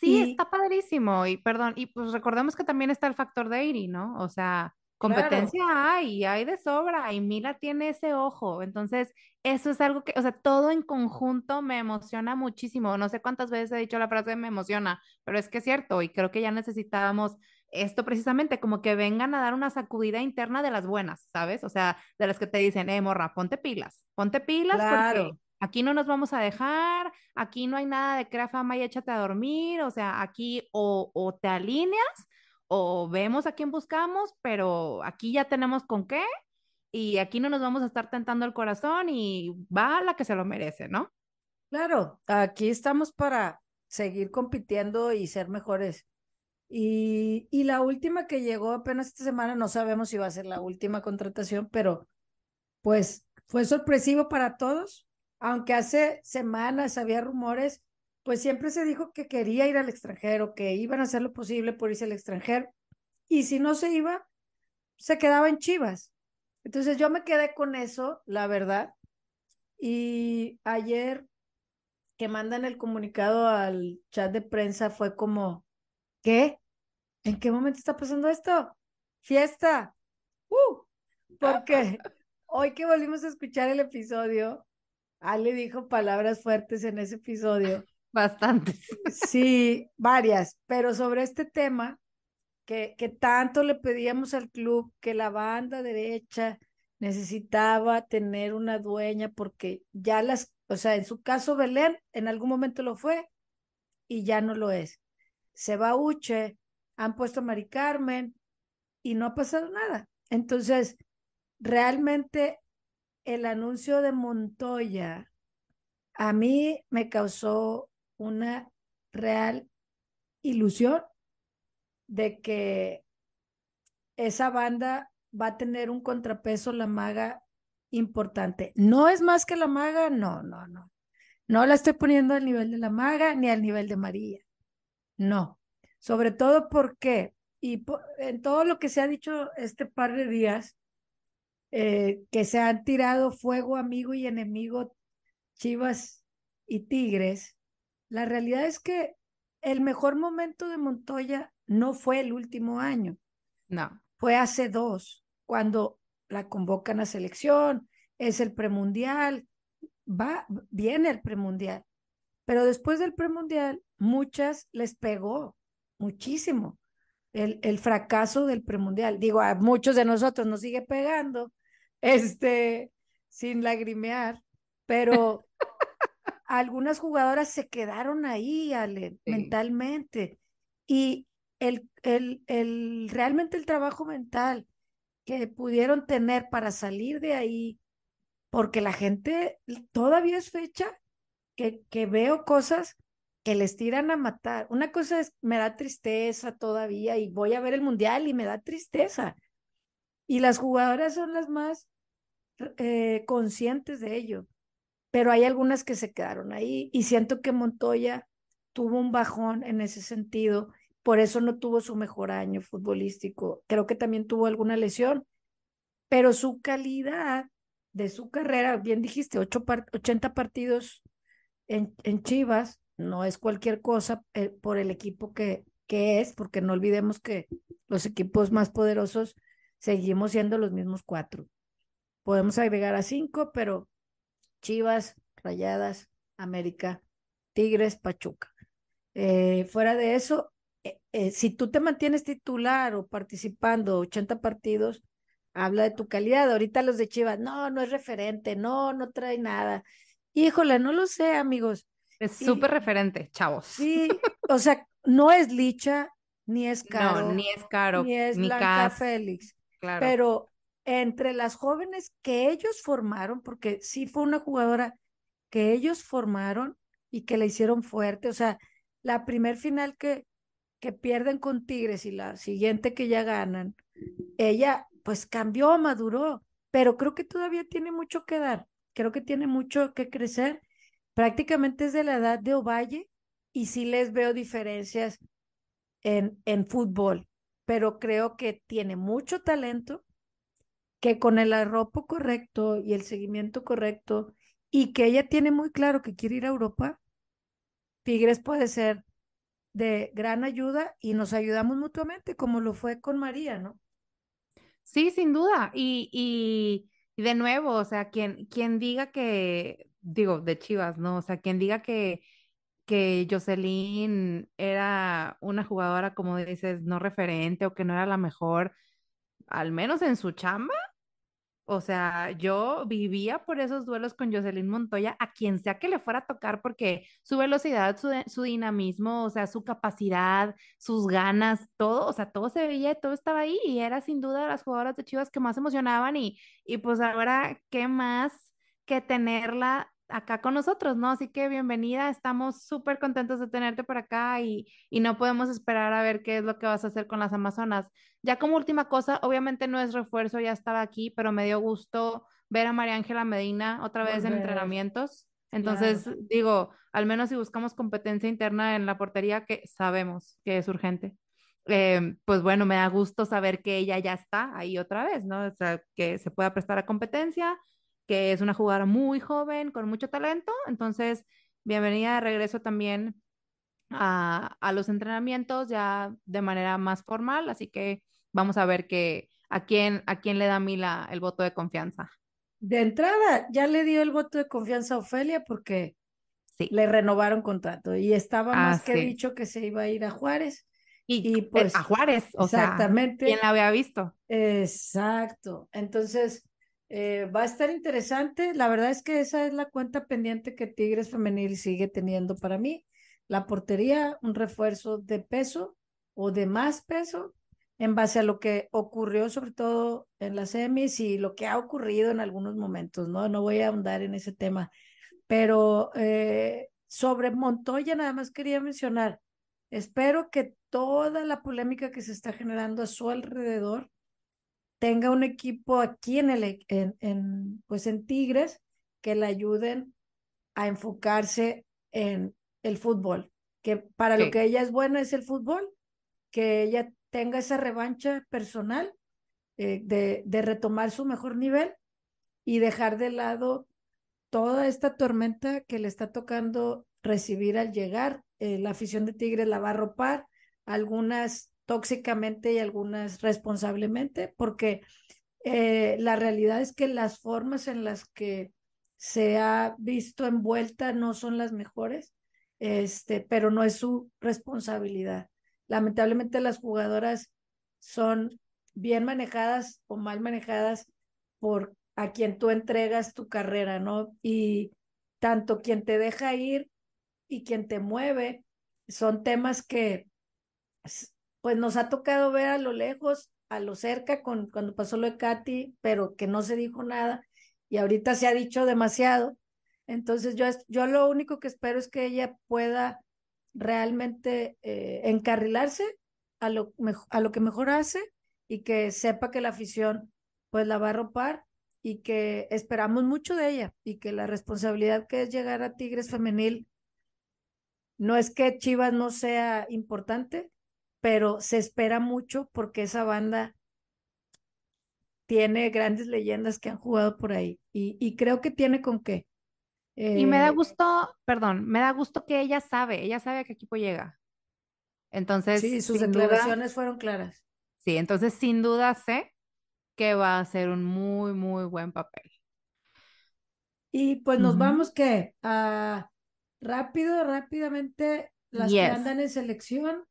Sí, está padrísimo. Y perdón, y pues recordemos que también está el factor de Iri, ¿no? O sea, Competencia hay, hay de sobra, y Mila tiene ese ojo. Entonces, eso es algo que, o sea, todo en conjunto me emociona muchísimo. No sé cuántas veces he dicho la frase me emociona, pero es que es cierto, y creo que ya necesitábamos esto precisamente, como que vengan a dar una sacudida interna de las buenas, ¿sabes? O sea, de las que te dicen, eh, morra, ponte pilas, ponte pilas porque aquí no nos vamos a dejar, aquí no hay nada de crea fama y échate a dormir, o sea, aquí o, o te alineas o vemos a quién buscamos, pero aquí ya tenemos con qué y aquí no nos vamos a estar tentando el corazón y va la que se lo merece, ¿no? Claro, aquí estamos para seguir compitiendo y ser mejores. Y, y la última que llegó apenas esta semana, no sabemos si va a ser la última contratación, pero pues fue sorpresivo para todos, aunque hace semanas había rumores pues siempre se dijo que quería ir al extranjero, que iban a hacer lo posible por irse al extranjero. Y si no se iba, se quedaba en Chivas. Entonces yo me quedé con eso, la verdad. Y ayer que mandan el comunicado al chat de prensa fue como, ¿qué? ¿En qué momento está pasando esto? Fiesta. Uh, porque hoy que volvimos a escuchar el episodio, Ale dijo palabras fuertes en ese episodio Bastantes. Sí, varias, pero sobre este tema que, que tanto le pedíamos al club que la banda derecha necesitaba tener una dueña porque ya las, o sea, en su caso Belén en algún momento lo fue y ya no lo es. Se va Uche, han puesto a Mari Carmen y no ha pasado nada. Entonces, realmente el anuncio de Montoya a mí me causó una real ilusión de que esa banda va a tener un contrapeso, la maga, importante. No es más que la maga, no, no, no. No la estoy poniendo al nivel de la maga ni al nivel de María. No. Sobre todo porque, y en todo lo que se ha dicho este par de días, eh, que se han tirado fuego amigo y enemigo Chivas y Tigres, la realidad es que el mejor momento de Montoya no fue el último año. No. Fue hace dos, cuando la convocan a selección, es el premundial, va, viene el premundial. Pero después del premundial, muchas les pegó muchísimo el, el fracaso del premundial. Digo, a muchos de nosotros nos sigue pegando, este, sin lagrimear, pero algunas jugadoras se quedaron ahí, Ale, mentalmente. Y el, el, el, realmente el trabajo mental que pudieron tener para salir de ahí, porque la gente todavía es fecha que, que veo cosas que les tiran a matar. Una cosa es, me da tristeza todavía y voy a ver el mundial y me da tristeza. Y las jugadoras son las más eh, conscientes de ello, pero hay algunas que se quedaron ahí y siento que Montoya tuvo un bajón en ese sentido, por eso no tuvo su mejor año futbolístico. Creo que también tuvo alguna lesión, pero su calidad de su carrera, bien dijiste, 80 partidos en, en Chivas, no es cualquier cosa eh, por el equipo que, que es, porque no olvidemos que los equipos más poderosos seguimos siendo los mismos cuatro. Podemos agregar a cinco, pero Chivas, Rayadas, América, Tigres, Pachuca. Eh, fuera de eso, eh, si tú te mantienes titular o participando 80 partidos, habla de tu calidad. Ahorita los de Chivas, no, no es referente, no, no trae nada. Híjole, no lo sé, amigos. Es súper referente, chavos. Sí, o sea, no es Licha, ni es Caro. No, ni es Caro, ni es Blanca Félix. Claro. Pero entre las jóvenes que ellos formaron, porque sí fue una jugadora que ellos formaron y que la hicieron fuerte, o sea, la primer final que, que pierden con Tigres y la siguiente que ya ganan, ella pues cambió, maduró, pero creo que todavía tiene mucho que dar, creo que tiene mucho que crecer prácticamente es de la edad de Ovalle y sí les veo diferencias en, en fútbol, pero creo que tiene mucho talento, que con el arropo correcto y el seguimiento correcto y que ella tiene muy claro que quiere ir a Europa, Tigres puede ser de gran ayuda y nos ayudamos mutuamente, como lo fue con María, ¿no? Sí, sin duda. Y, y, de nuevo, o sea, quien, quien diga que digo, de Chivas, ¿no? O sea, quien diga que, que Jocelyn era una jugadora, como dices, no referente o que no era la mejor, al menos en su chamba. O sea, yo vivía por esos duelos con Jocelyn Montoya, a quien sea que le fuera a tocar, porque su velocidad, su, dinamismo, o sea, su capacidad, sus ganas, todo, o sea, todo se veía, todo estaba ahí y era sin duda las jugadoras de Chivas que más emocionaban y, y pues ahora, ¿qué más? que tenerla acá con nosotros, ¿no? Así que bienvenida, estamos súper contentos de tenerte por acá y, y, no podemos esperar a ver qué es lo que vas a hacer con las Amazonas. Ya como última cosa, obviamente no es refuerzo, ya estaba aquí, pero me dio gusto ver a María Ángela Medina otra vez en entrenamientos. Entonces, digo, al menos si buscamos competencia interna en la portería, que sabemos que es urgente. Eh, pues bueno, me da gusto saber que ella ya está ahí otra vez, ¿no? O sea, que se pueda prestar a competencia, que es una jugadora muy joven, con mucho talento. Entonces, bienvenida de regreso también a, a, los entrenamientos ya de manera más formal. Así que vamos a ver que, a, quién, a quién le da Mila el voto de confianza. De entrada, ya le dio el voto de confianza a Ofelia porque sí. le renovaron contrato y estaba más ah, que sí. dicho que se iba a ir a Juárez. Y, y pues a Juárez, o exactamente. Sea, ¿Quién la había visto? Exacto. Entonces, eh, va a estar interesante. La verdad es que esa es la cuenta pendiente que Tigres Femenil sigue teniendo para mí. La portería, un refuerzo de peso o de más peso en base a lo que ocurrió sobre todo en las semis y lo que ha ocurrido en algunos momentos, ¿no? No voy a ahondar en ese tema, pero eh, sobre Montoya nada más quería mencionar, espero que toda la polémica que se está generando a su alrededor tenga un equipo aquí en el, en, en, pues en Tigres que le ayuden a enfocarse en el fútbol, que para lo que ella es buena es el fútbol, que ella tenga esa revancha personal eh, de, de retomar su mejor nivel y dejar de lado toda esta tormenta que le está tocando recibir al llegar. Eh, la afición de Tigres la va a ropar, algunas tóxicamente y algunas responsablemente, porque eh, la realidad es que las formas en las que se ha visto envuelta no son las mejores, este, pero no es su responsabilidad. Lamentablemente las jugadoras son bien manejadas o mal manejadas por a quien tú entregas tu carrera, ¿no? Y tanto quien te deja ir y quien te mueve son temas que pues nos ha tocado ver a lo lejos, a lo cerca con cuando pasó lo de Katy, pero que no se dijo nada y ahorita se ha dicho demasiado. Entonces yo, yo lo único que espero es que ella pueda realmente eh, encarrilarse a lo, a lo que mejor hace y que sepa que la afición pues la va a ropar y que esperamos mucho de ella y que la responsabilidad que es llegar a Tigres femenil no es que Chivas no sea importante, pero se espera mucho porque esa banda tiene grandes leyendas que han jugado por ahí y, y creo que tiene con qué. y me da eh, gusto, perdón, me da gusto que ella sabe, ella sabe a qué equipo llega. Entonces, sí, sus declaraciones fueron claras. Sí, entonces sin duda sé que va a ser un muy, muy buen papel. Y pues nos vamos que a rápido, rápidamente, las que andan en selección,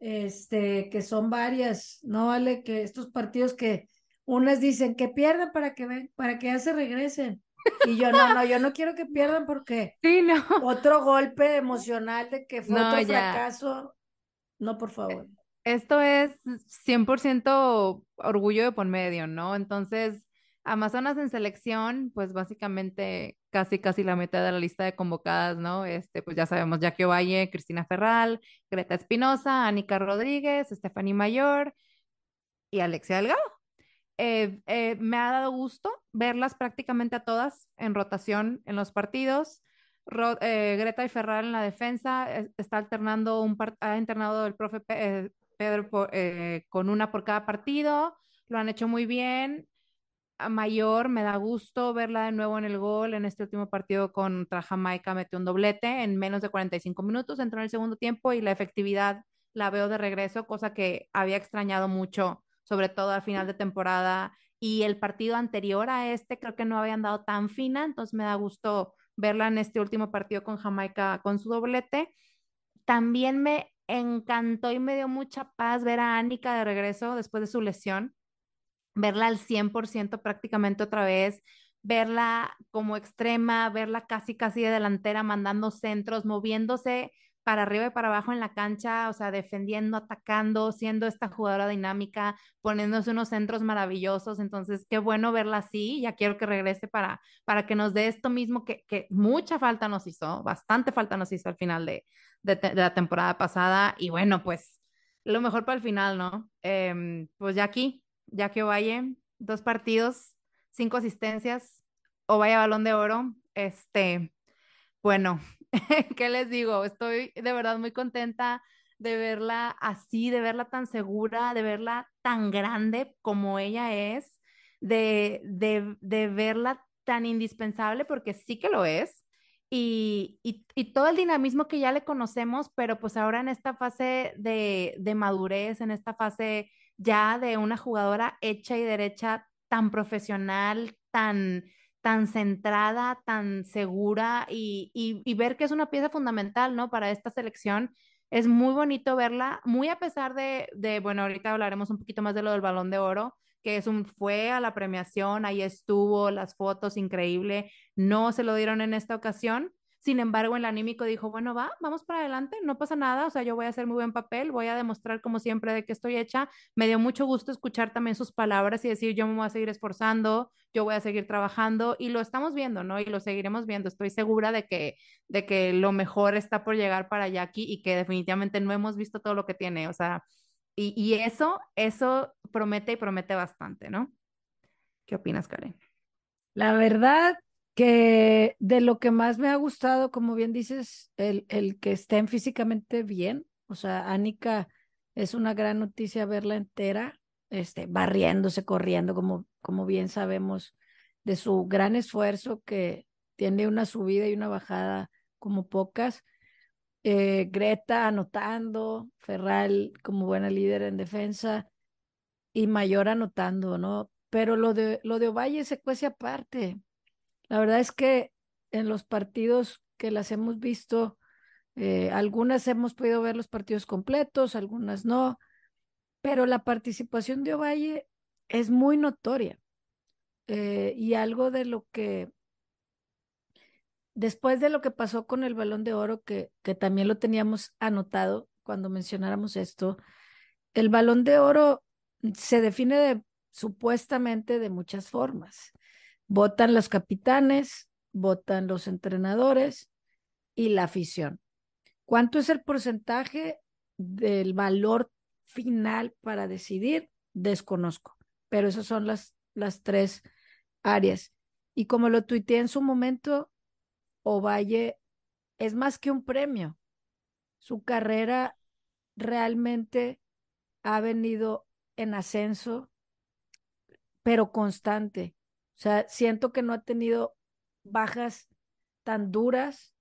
este, que son varias, no vale que estos partidos que unas dicen que pierdan para que ven, para que ya se regresen. Y yo no, no, yo no quiero que pierdan porque sí, no. otro golpe emocional de que fue otro fracaso. No, por favor esto es 100% orgullo de por medio, ¿no? Entonces, Amazonas en selección, pues básicamente casi casi la mitad de la lista de convocadas, ¿no? Este, pues ya sabemos, Jackie Valle, Cristina Ferral, Greta Espinosa, Anika Rodríguez, Stephanie Mayor y Alexia Delgado. Eh, eh, me ha dado gusto verlas prácticamente a todas en rotación en los partidos. Eh, Greta y Ferral en la defensa, está alternando un ha internado el profe Pedro con una por cada partido, lo han hecho muy bien. Mayor, me da gusto verla de nuevo en el gol en este último partido contra Jamaica, metió un doblete en menos de 45 minutos, entró en el segundo tiempo y la efectividad la veo de regreso, cosa que había extrañado mucho, sobre todo al final de temporada. Y el partido anterior a este creo que no había andado tan fina, entonces me da gusto verla en este último partido con Jamaica con su doblete. También me encantó y me dio mucha paz ver a Annika de regreso después de su lesión, verla al 100% prácticamente otra vez, verla como extrema, verla casi casi de delantera, mandando centros, moviéndose para arriba y para abajo en la cancha, o sea, defendiendo, atacando, siendo esta jugadora dinámica, poniéndose unos centros maravillosos. Entonces, qué bueno verla así. Ya quiero que regrese para, para que nos dé esto mismo que, que mucha falta nos hizo, bastante falta nos hizo al final de, de, la temporada pasada. Y bueno, pues lo mejor para el final, ¿no? Eh, pues Jackie, Jackie Ovalle, dos partidos, cinco asistencias, Ovalle Balón de Oro. Este, bueno, ¿qué les digo? Estoy de verdad muy contenta de verla así, de verla tan segura, de verla tan grande como ella es, de, de, de verla tan indispensable, porque sí que lo es, y, y, todo el dinamismo que ya le conocemos, pero pues ahora en esta fase de, de, madurez, en esta fase ya de una jugadora hecha y derecha tan profesional, tan, tan centrada, tan segura y, y, ver que es una pieza fundamental, ¿no? Para esta selección. Es muy bonito verla, muy a pesar de, de, bueno, ahorita hablaremos un poquito más de lo del balón de oro, que es un, fue a la premiación, ahí estuvo, las fotos, increíble, no se lo dieron en esta ocasión. Sin embargo, el anímico dijo, bueno, va, vamos para adelante, no pasa nada, o sea, yo voy a hacer muy buen papel, voy a demostrar como siempre de que estoy hecha. Me dio mucho gusto escuchar también sus palabras y decir, yo me voy a seguir esforzando, yo voy a seguir trabajando y lo estamos viendo, ¿no? Y lo seguiremos viendo. Estoy segura de que, de que lo mejor está por llegar para Jackie y que definitivamente no hemos visto todo lo que tiene, o sea, y, y, eso, eso promete y promete bastante, ¿no? ¿Qué opinas, Karen? La verdad que de lo que más me ha gustado, como bien dices, el, el que estén físicamente bien, o sea, Anika es una gran noticia verla entera, este, barriéndose, corriendo, como, como bien sabemos, de su gran esfuerzo que tiene una subida y una bajada como pocas. Eh, Greta anotando, Ferral como buena líder en defensa y Mayor anotando, ¿no? Pero lo de, lo de Ovalle se cuece aparte. La verdad es que en los partidos que las hemos visto, eh, algunas hemos podido ver los partidos completos, algunas no, pero la participación de Ovalle es muy notoria. Eh, y algo de lo que después de lo que pasó con el balón de oro, que, que también lo teníamos anotado cuando mencionáramos esto, el balón de oro se define de, supuestamente de muchas formas. Votan los capitanes, votan los entrenadores y la afición. ¿Cuánto es el porcentaje del valor final para decidir? Desconozco, pero esas son las, las tres áreas. Y como lo tuiteé en su momento, Ovalle es más que un premio. Su carrera realmente ha venido en ascenso, pero constante. O sea, siento que no ha tenido bajas tan duras,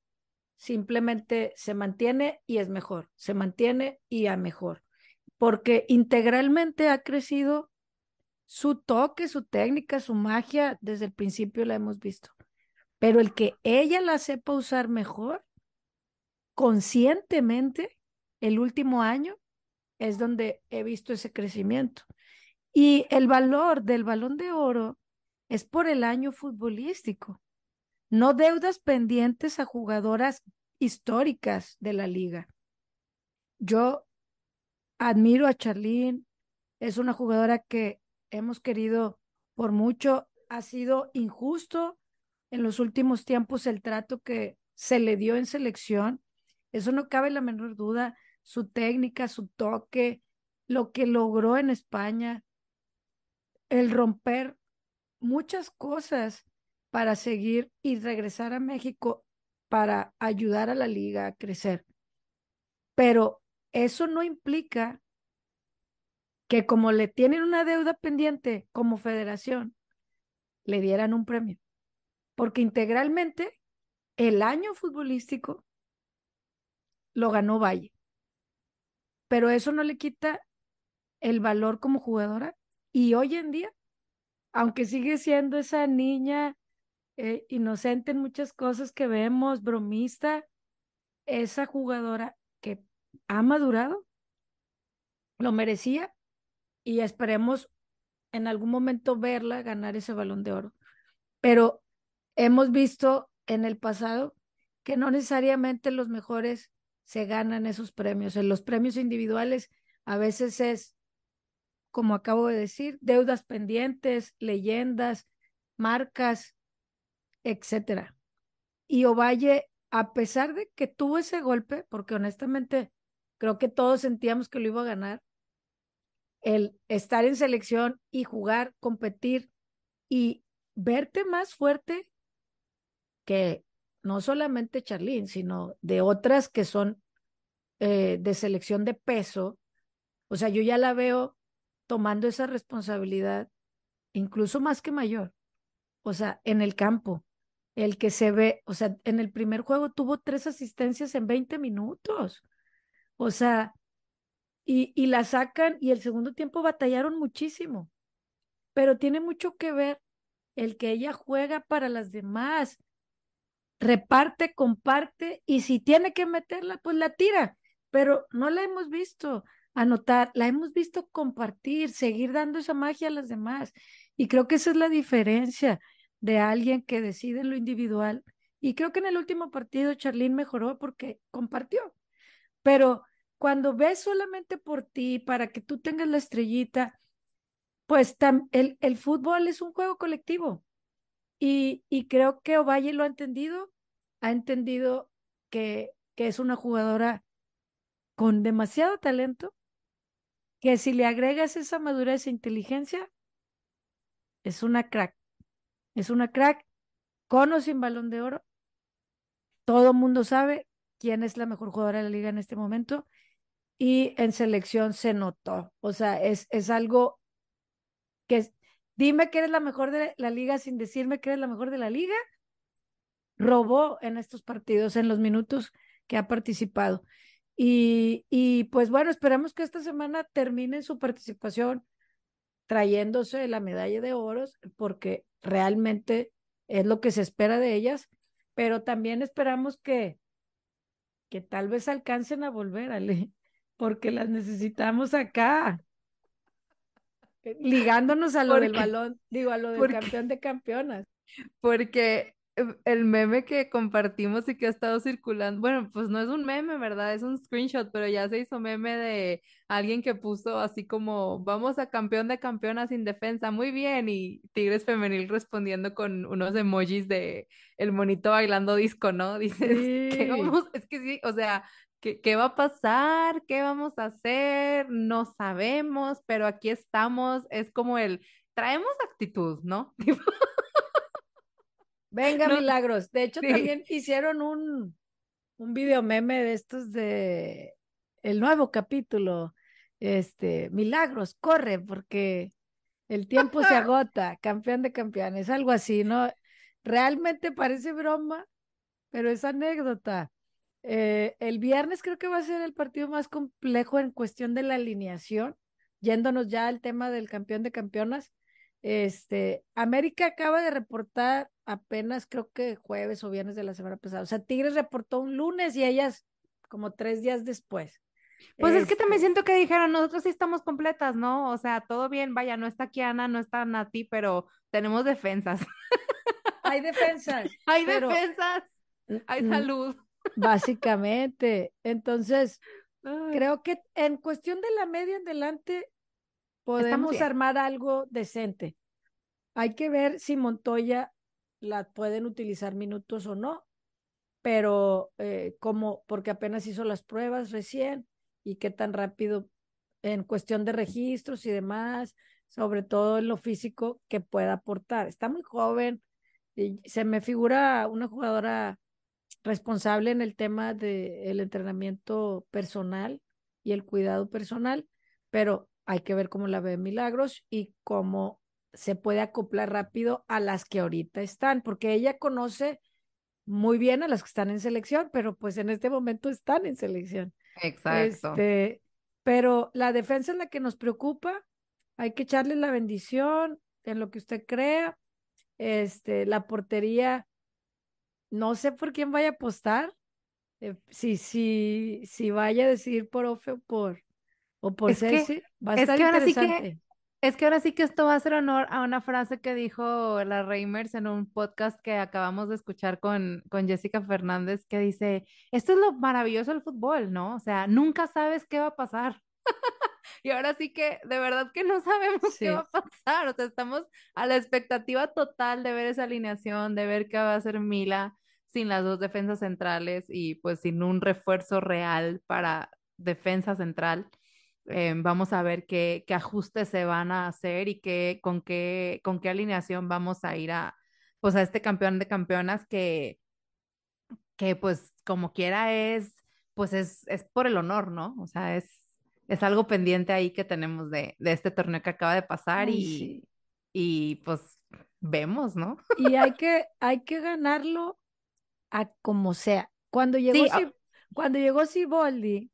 simplemente se mantiene y es mejor, se mantiene y a mejor, porque integralmente ha crecido su toque, su técnica, su magia, desde el principio la hemos visto. Pero el que ella la sepa usar mejor, conscientemente, el último año, es donde he visto ese crecimiento. Y el valor del balón de oro es por el año futbolístico, no deudas pendientes a jugadoras históricas de la liga. Yo admiro a Charlene, es una jugadora que hemos querido por mucho, ha sido injusto en los últimos tiempos el trato que se le dio en selección, eso no cabe la menor duda, su técnica, su toque, lo que logró en España, el romper muchas cosas para seguir y regresar a México para ayudar a la liga a crecer. Pero eso no implica que como le tienen una deuda pendiente como federación, le dieran un premio porque integralmente el año futbolístico lo ganó Valle. Pero eso no le quita el valor como jugadora. Y hoy en día, aunque sigue siendo esa niña eh, inocente en muchas cosas que vemos, bromista, esa jugadora que ha madurado, lo merecía y esperemos en algún momento verla ganar ese balón de oro. Pero hemos visto en el pasado que no necesariamente los mejores se ganan esos premios. En los premios individuales a veces es, como acabo de decir, deudas pendientes, leyendas, marcas, etcétera. Y Ovalle, a pesar de que tuvo ese golpe, porque honestamente creo que todos sentíamos que lo iba a ganar, el estar en selección y jugar, competir y verte más fuerte que no solamente Charlene, sino de otras que son eh, de selección de peso, o sea, yo ya la veo tomando esa responsabilidad, incluso más que mayor, o sea, en el campo, el que se ve, o sea, en el primer juego tuvo tres asistencias en 20 minutos, o sea, y, y la sacan y el segundo tiempo batallaron muchísimo, pero tiene mucho que ver el que ella juega para las demás, reparte, comparte y si tiene que meterla, pues la tira, pero no la hemos visto anotar, la hemos visto compartir, seguir dando esa magia a las demás. Y creo que esa es la diferencia de alguien que decide en lo individual. Y creo que en el último partido Charlene mejoró porque compartió. Pero cuando ves solamente por ti, para que tú tengas la estrellita, pues el, el fútbol es un juego colectivo. Y, y creo que Ovalle lo ha entendido, ha entendido que, que es una jugadora con demasiado talento que si le agregas esa madurez e inteligencia, es una crack. Es una crack con o sin balón de oro. Todo mundo sabe quién es la mejor jugadora de la liga en este momento y en selección se notó. O sea, es, es algo que dime que eres la mejor de la liga sin decirme que eres la mejor de la liga. Robó en estos partidos, en los minutos que ha participado. Y, y pues bueno, esperamos que esta semana termine su participación trayéndose la medalla de oros, porque realmente es lo que se espera de ellas, pero también esperamos que, que tal vez alcancen a volver, Ale, porque las necesitamos acá, ligándonos a lo del balón, digo, a lo del campeón de campeonas. Porque el meme que compartimos y que ha estado circulando, bueno, pues no es un meme, ¿verdad? Es un screenshot, pero ya se hizo meme de alguien que puso así como, vamos a campeón de campeonas sin defensa, muy bien, y Tigres Femenil respondiendo con unos emojis de el monito bailando disco, ¿no? Dices, ¿qué vamos? Es que sí, o sea, ¿qué, ¿qué va a pasar? ¿Qué vamos a hacer? No sabemos, pero aquí estamos, es como el, traemos actitud, ¿no? Venga, milagros. De hecho, también hicieron un, un video meme de estos de el nuevo capítulo. Este, milagros, corre, porque el tiempo se agota, campeón de campeones, algo así, ¿no? Realmente parece broma, pero es anécdota. Eh, el viernes creo que va a ser el partido más complejo en cuestión de la alineación, yéndonos ya al tema del campeón de campeonas. Este, América acaba de reportar apenas creo que jueves o viernes de la semana pasada. O sea, Tigres reportó un lunes y ellas como tres días después. Pues es que también este siento que dijeron, nosotros sí estamos completas, ¿no? O sea, todo bien, vaya, no está Kiana, no está Nati, pero tenemos defensas. Hay defensas. Hay defensas. Hay salud. Básicamente. Entonces, creo que en cuestión de la media en adelante, podemos armar algo decente. Hay que ver si Montoya la pueden utilizar minutos o no, pero eh, como, porque apenas hizo las pruebas recién y qué tan rápido en cuestión de registros y demás, sobre todo en lo físico que pueda aportar. Está muy joven y se me figura una jugadora responsable en el tema del entrenamiento personal y el cuidado personal, pero hay que ver cómo la ve Milagros y cómo se puede acoplar rápido a las que ahorita están, porque ella conoce muy bien a las que están en selección, pero pues en este momento están en selección. Exacto. Este, pero la defensa es la que nos preocupa. Hay que echarle la bendición en lo que usted crea. Este, la portería, no sé por quién vaya a apostar. Eh, si, si, si vaya a decidir por Ofe o por, o por Ceci, va a estar que interesante. es que ahora sí que esto va a hacer honor a una frase que dijo la Reimers en un podcast que acabamos de escuchar con, con Jessica Fernández, que dice, esto es lo maravilloso del fútbol, ¿no? O sea, nunca sabes qué va a pasar. y ahora sí que de verdad que no sabemos qué va a pasar. O sea, estamos a la expectativa total de ver esa alineación, de ver qué va a hacer Mila sin las dos defensas centrales y pues sin un refuerzo real para defensa central. Em, vamos a ver qué, qué, ajustes se van a hacer y qué, con, qué, con qué alineación vamos a ir a, pues a este campeón de campeonas que, que pues como quiera es, pues es, es por el honor, ¿no? O sea, es, es algo pendiente ahí que tenemos de, de este torneo que acaba de pasar y, y pues vemos, ¿no? Y hay que, hay que ganarlo a como sea. Cuando llegó, cuando llegó Siboldi,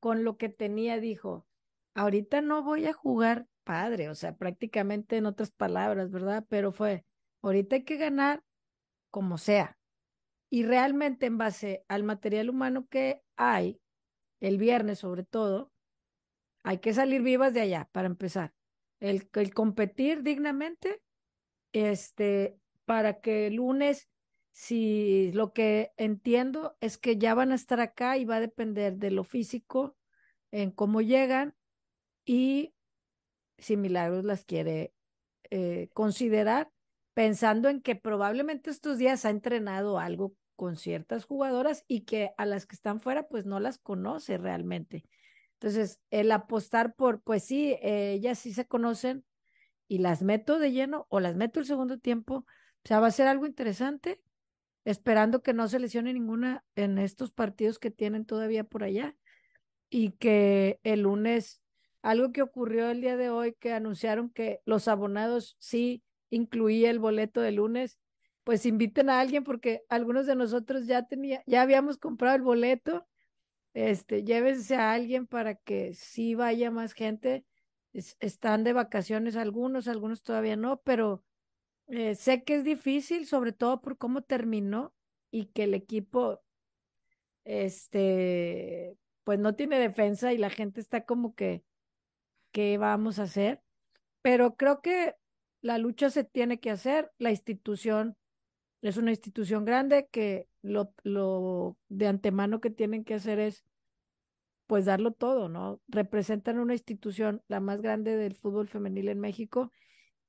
con lo que tenía, dijo, ahorita no voy a jugar padre, o sea, prácticamente en otras palabras, ¿verdad? Pero fue, ahorita hay que ganar como sea. Y realmente en base al material humano que hay, el viernes sobre todo, hay que salir vivas de allá para empezar. El, el competir dignamente, este, para que el lunes, si lo que entiendo es que ya van a estar acá y va a depender de lo físico, en cómo llegan y si Milagros las quiere eh, considerar, pensando en que probablemente estos días ha entrenado algo con ciertas jugadoras y que a las que están fuera pues no las conoce realmente. Entonces, el apostar por, pues sí, ellas sí se conocen y las meto de lleno o las meto el segundo tiempo, o sea, va a ser algo interesante, esperando que no se lesione ninguna en estos partidos que tienen todavía por allá y que el lunes, algo que ocurrió el día de hoy, que anunciaron que los abonados sí incluía el boleto de lunes, pues inviten a alguien porque algunos de nosotros ya tenía, ya habíamos comprado el boleto este, llévense a alguien para que sí vaya más gente. están de vacaciones algunos, algunos todavía no, pero eh, sé que es difícil, sobre todo por cómo terminó y que el equipo, este, pues no tiene defensa y la gente está como que, ¿qué vamos a hacer? Pero creo que la lucha se tiene que hacer, la institución es una institución grande que lo, lo de antemano que tienen que hacer es pues darlo todo, ¿no? Representan una institución, la más grande del fútbol femenil en México,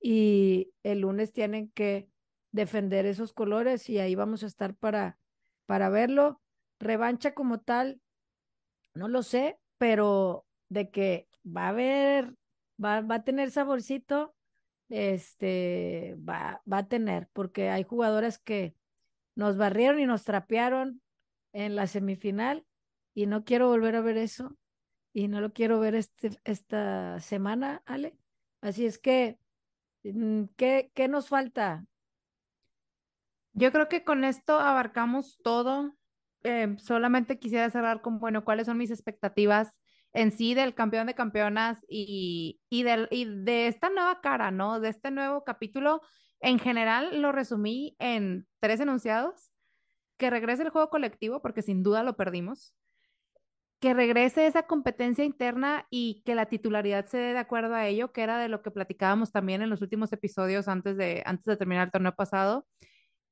y el lunes tienen que defender esos colores y ahí vamos a estar para, para verlo. Revancha como tal, no lo sé, pero de que va a haber, va, va a tener saborcito, este, va, va a tener, porque hay jugadoras que nos barrieron y nos trapearon en la semifinal y no quiero volver a ver eso y no lo quiero ver este, esta semana, Ale. Así es que, ¿qué, ¿qué nos falta? Yo creo que con esto abarcamos todo. Eh, solamente quisiera cerrar con, bueno, cuáles son mis expectativas en sí del campeón de campeonas y, y, del, y de esta nueva cara, ¿no? De este nuevo capítulo. En general lo resumí en tres enunciados. Que regrese el juego colectivo, porque sin duda lo perdimos que regrese esa competencia interna y que la titularidad se dé de acuerdo a ello, que era de lo que platicábamos también en los últimos episodios antes de, antes de terminar el torneo pasado.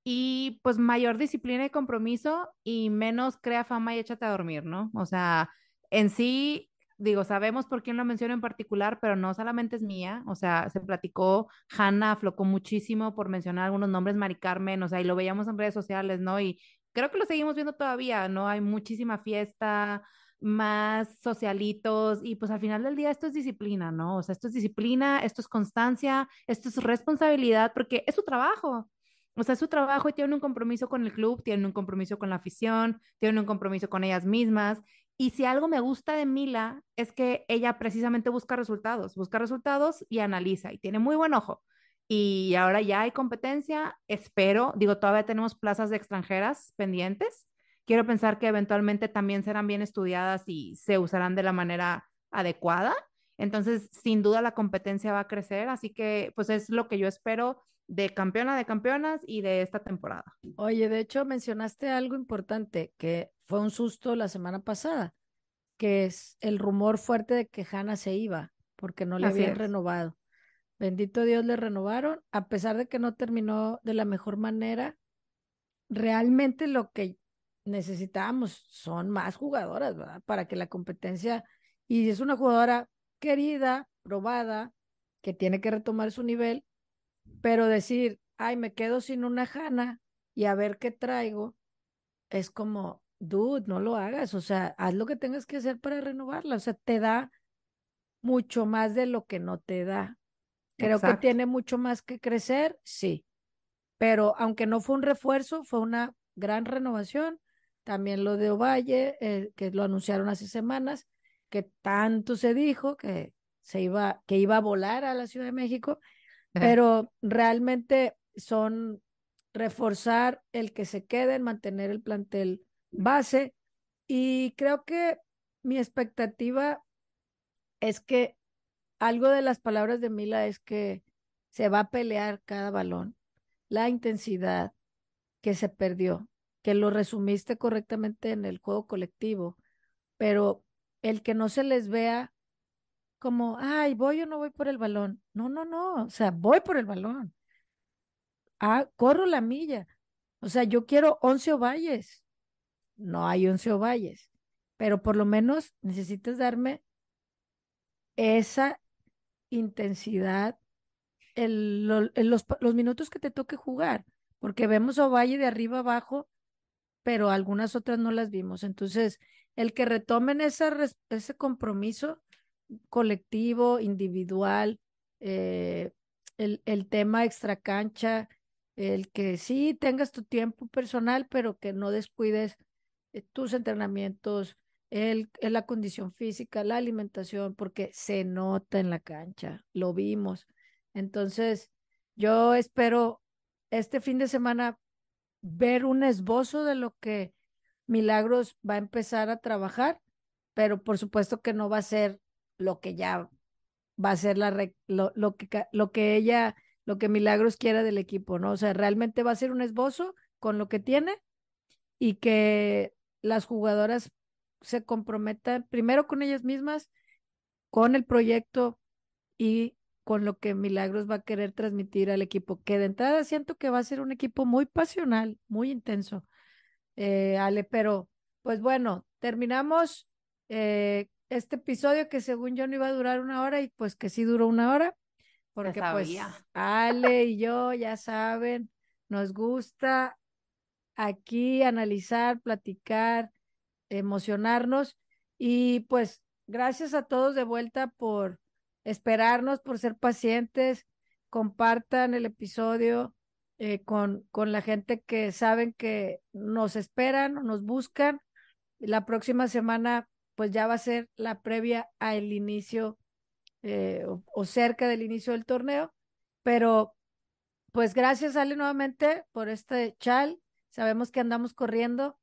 Y pues mayor disciplina y compromiso y menos crea fama y échate a dormir, ¿no? O sea, en sí, digo, sabemos por quién lo menciono en particular, pero no solamente es mía, o sea, se platicó, Hanna aflocó muchísimo por mencionar algunos nombres, Mari Carmen, o sea, y lo veíamos en redes sociales, ¿no? Y creo que lo seguimos viendo todavía, ¿no? Hay muchísima fiesta, más socialitos y pues al final del día esto es disciplina, ¿no? O sea, esto es disciplina, esto es constancia, esto es responsabilidad porque es su trabajo. O sea, es su trabajo y tienen un compromiso con el club, tienen un compromiso con la afición, tienen un compromiso con ellas mismas. Y si algo me gusta de Mila es que ella precisamente busca resultados, busca resultados y analiza y tiene muy buen ojo. Y ahora ya hay competencia, espero, digo, todavía tenemos plazas de extranjeras pendientes, quiero pensar que eventualmente también serán bien estudiadas y se usarán de la manera adecuada. Entonces, sin duda la competencia va a crecer, así que pues es lo que yo espero de campeona de campeonas y de esta temporada. Oye, de hecho mencionaste algo importante que fue un susto la semana pasada, que es el rumor fuerte de que Hanna se iba porque no le habían renovado. Bendito Dios, le renovaron, a pesar de que no terminó de la mejor manera. Realmente lo que necesitamos, son más jugadoras, ¿verdad? Para que la competencia, y es una jugadora querida, probada, que tiene que retomar su nivel, pero decir, ay, me quedo sin una jana y a ver qué traigo, es como, dude, no lo hagas, o sea, haz lo que tengas que hacer para renovarla, o sea, te da mucho más de lo que no te da. Creo que tiene mucho más que crecer, sí, pero aunque no fue un refuerzo, fue una gran renovación también lo de Ovalle, eh, que lo anunciaron hace semanas, que tanto se dijo que se iba, que iba a volar a la Ciudad de México, pero realmente son reforzar el que se queden, mantener el plantel base. Y creo que mi expectativa es que algo de las palabras de Mila es que se va a pelear cada balón, la intensidad que se perdió que lo resumiste correctamente en el juego colectivo, pero el que no se les vea como, ay, voy o no voy por el balón. No, no, no, o sea, voy por el balón. Ah, corro la milla. O sea, yo quiero 11 ovalles. No hay 11 ovalles, pero por lo menos necesitas darme esa intensidad en, los, los, minutos que te toque jugar, porque vemos Ovalle de arriba abajo pero algunas otras no las vimos. Entonces, el que retomen ese, ese compromiso colectivo, individual, eh, el, el tema extracancha, el que sí tengas tu tiempo personal, pero que no descuides eh, tus entrenamientos, el, la condición física, la alimentación, porque se nota en la cancha, lo vimos. Entonces, yo espero este fin de semana ver un esbozo de lo que Milagros va a empezar a trabajar, pero por supuesto que no va a ser lo que ya va a ser la lo, lo, que lo que ella lo que Milagros quiera del equipo, ¿no? O sea, realmente va a ser un esbozo con lo que tiene y que las jugadoras se comprometan primero con ellas mismas, con el proyecto y con lo que Milagros va a querer transmitir al equipo, que de entrada siento que va a ser un equipo muy pasional, muy intenso, eh, Ale, pero pues bueno, terminamos eh, este episodio que según yo no iba a durar una hora y pues que sí duró una hora, porque pues Ale y yo ya saben, nos gusta aquí analizar, platicar, emocionarnos y pues gracias a todos de vuelta por esperarnos, por ser pacientes, compartan el episodio eh, con, con la gente que saben que nos esperan o nos buscan. La próxima semana pues ya va a ser la previa al inicio eh, o, cerca del inicio del torneo, pero pues gracias Ale nuevamente por este chal. Sabemos que andamos corriendo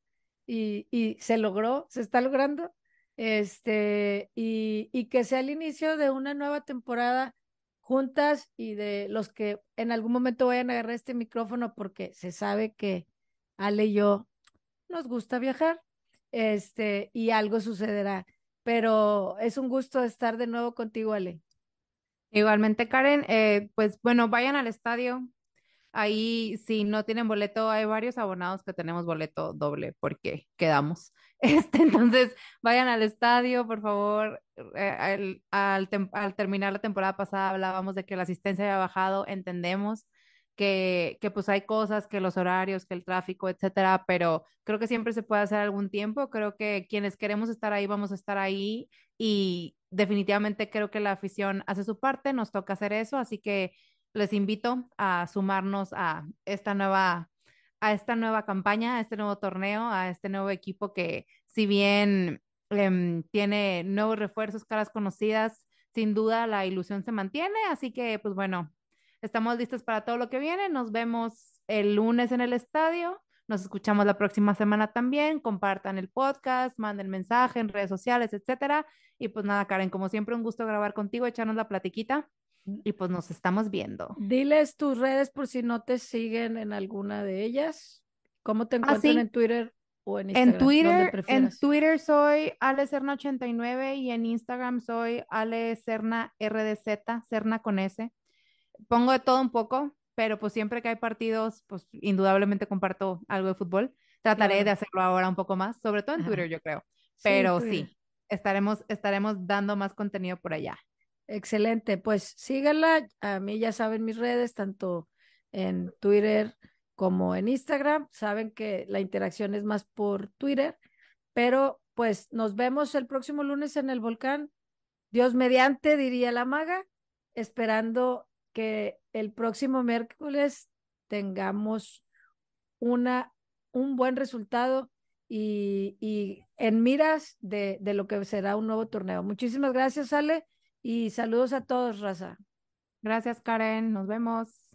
y, y se logró, se está logrando este, y, y que sea el inicio de una nueva temporada juntas y de los que en algún momento vayan a agarrar este micrófono porque se sabe que Ale y yo nos gusta viajar, este, y algo sucederá. Pero es un gusto estar de nuevo contigo, Ale. Igualmente, Karen, eh, pues bueno, vayan al estadio, Ahí, si no tienen boleto, hay varios abonados que tenemos boleto doble porque quedamos. Este, entonces, vayan al estadio, por favor. Eh, al, al, terminar la temporada pasada hablábamos de que la asistencia había bajado, entendemos que, que pues hay cosas, que los horarios, que el tráfico, etcétera, pero creo que siempre se puede hacer algún tiempo. Creo que quienes queremos estar ahí, vamos a estar ahí y definitivamente creo que la afición hace su parte, nos toca hacer eso, así que les invito a sumarnos a esta nueva a esta nueva campaña, a este nuevo torneo, a este nuevo equipo que si bien em, tiene nuevos refuerzos, caras conocidas, sin duda la ilusión se mantiene, así que pues bueno, estamos listos para todo lo que viene, nos vemos el lunes en el estadio, nos escuchamos la próxima semana también, compartan el podcast, manden mensaje en redes sociales, etcétera, y pues nada, Karen, como siempre un gusto grabar contigo, echarnos la platiquita. Y pues nos estamos viendo. Diles tus redes por si no te siguen en alguna de ellas. ¿Cómo te ah, encuentran en Twitter o en Instagram? En Twitter, en Twitter soy alecerna89 y en Instagram soy alecerna RDZ, Cerna con S. Pongo de todo un poco, pero pues siempre que hay partidos, pues indudablemente comparto algo de fútbol. Trataré de hacerlo ahora un poco más, sobre todo en Twitter, yo creo. Pero sí, estaremos, estaremos dando más contenido por allá. Excelente, pues síganla. A mí ya saben mis redes, tanto en Twitter como en Instagram. Saben que la interacción es más por Twitter, pero pues nos vemos el próximo lunes en el volcán. Dios mediante, diría la maga, esperando que el próximo miércoles tengamos una, un buen resultado y, y en miras de, de lo que será un nuevo torneo. Muchísimas gracias, Ale y saludos a todos, Raza. Gracias, Karen. Nos vemos.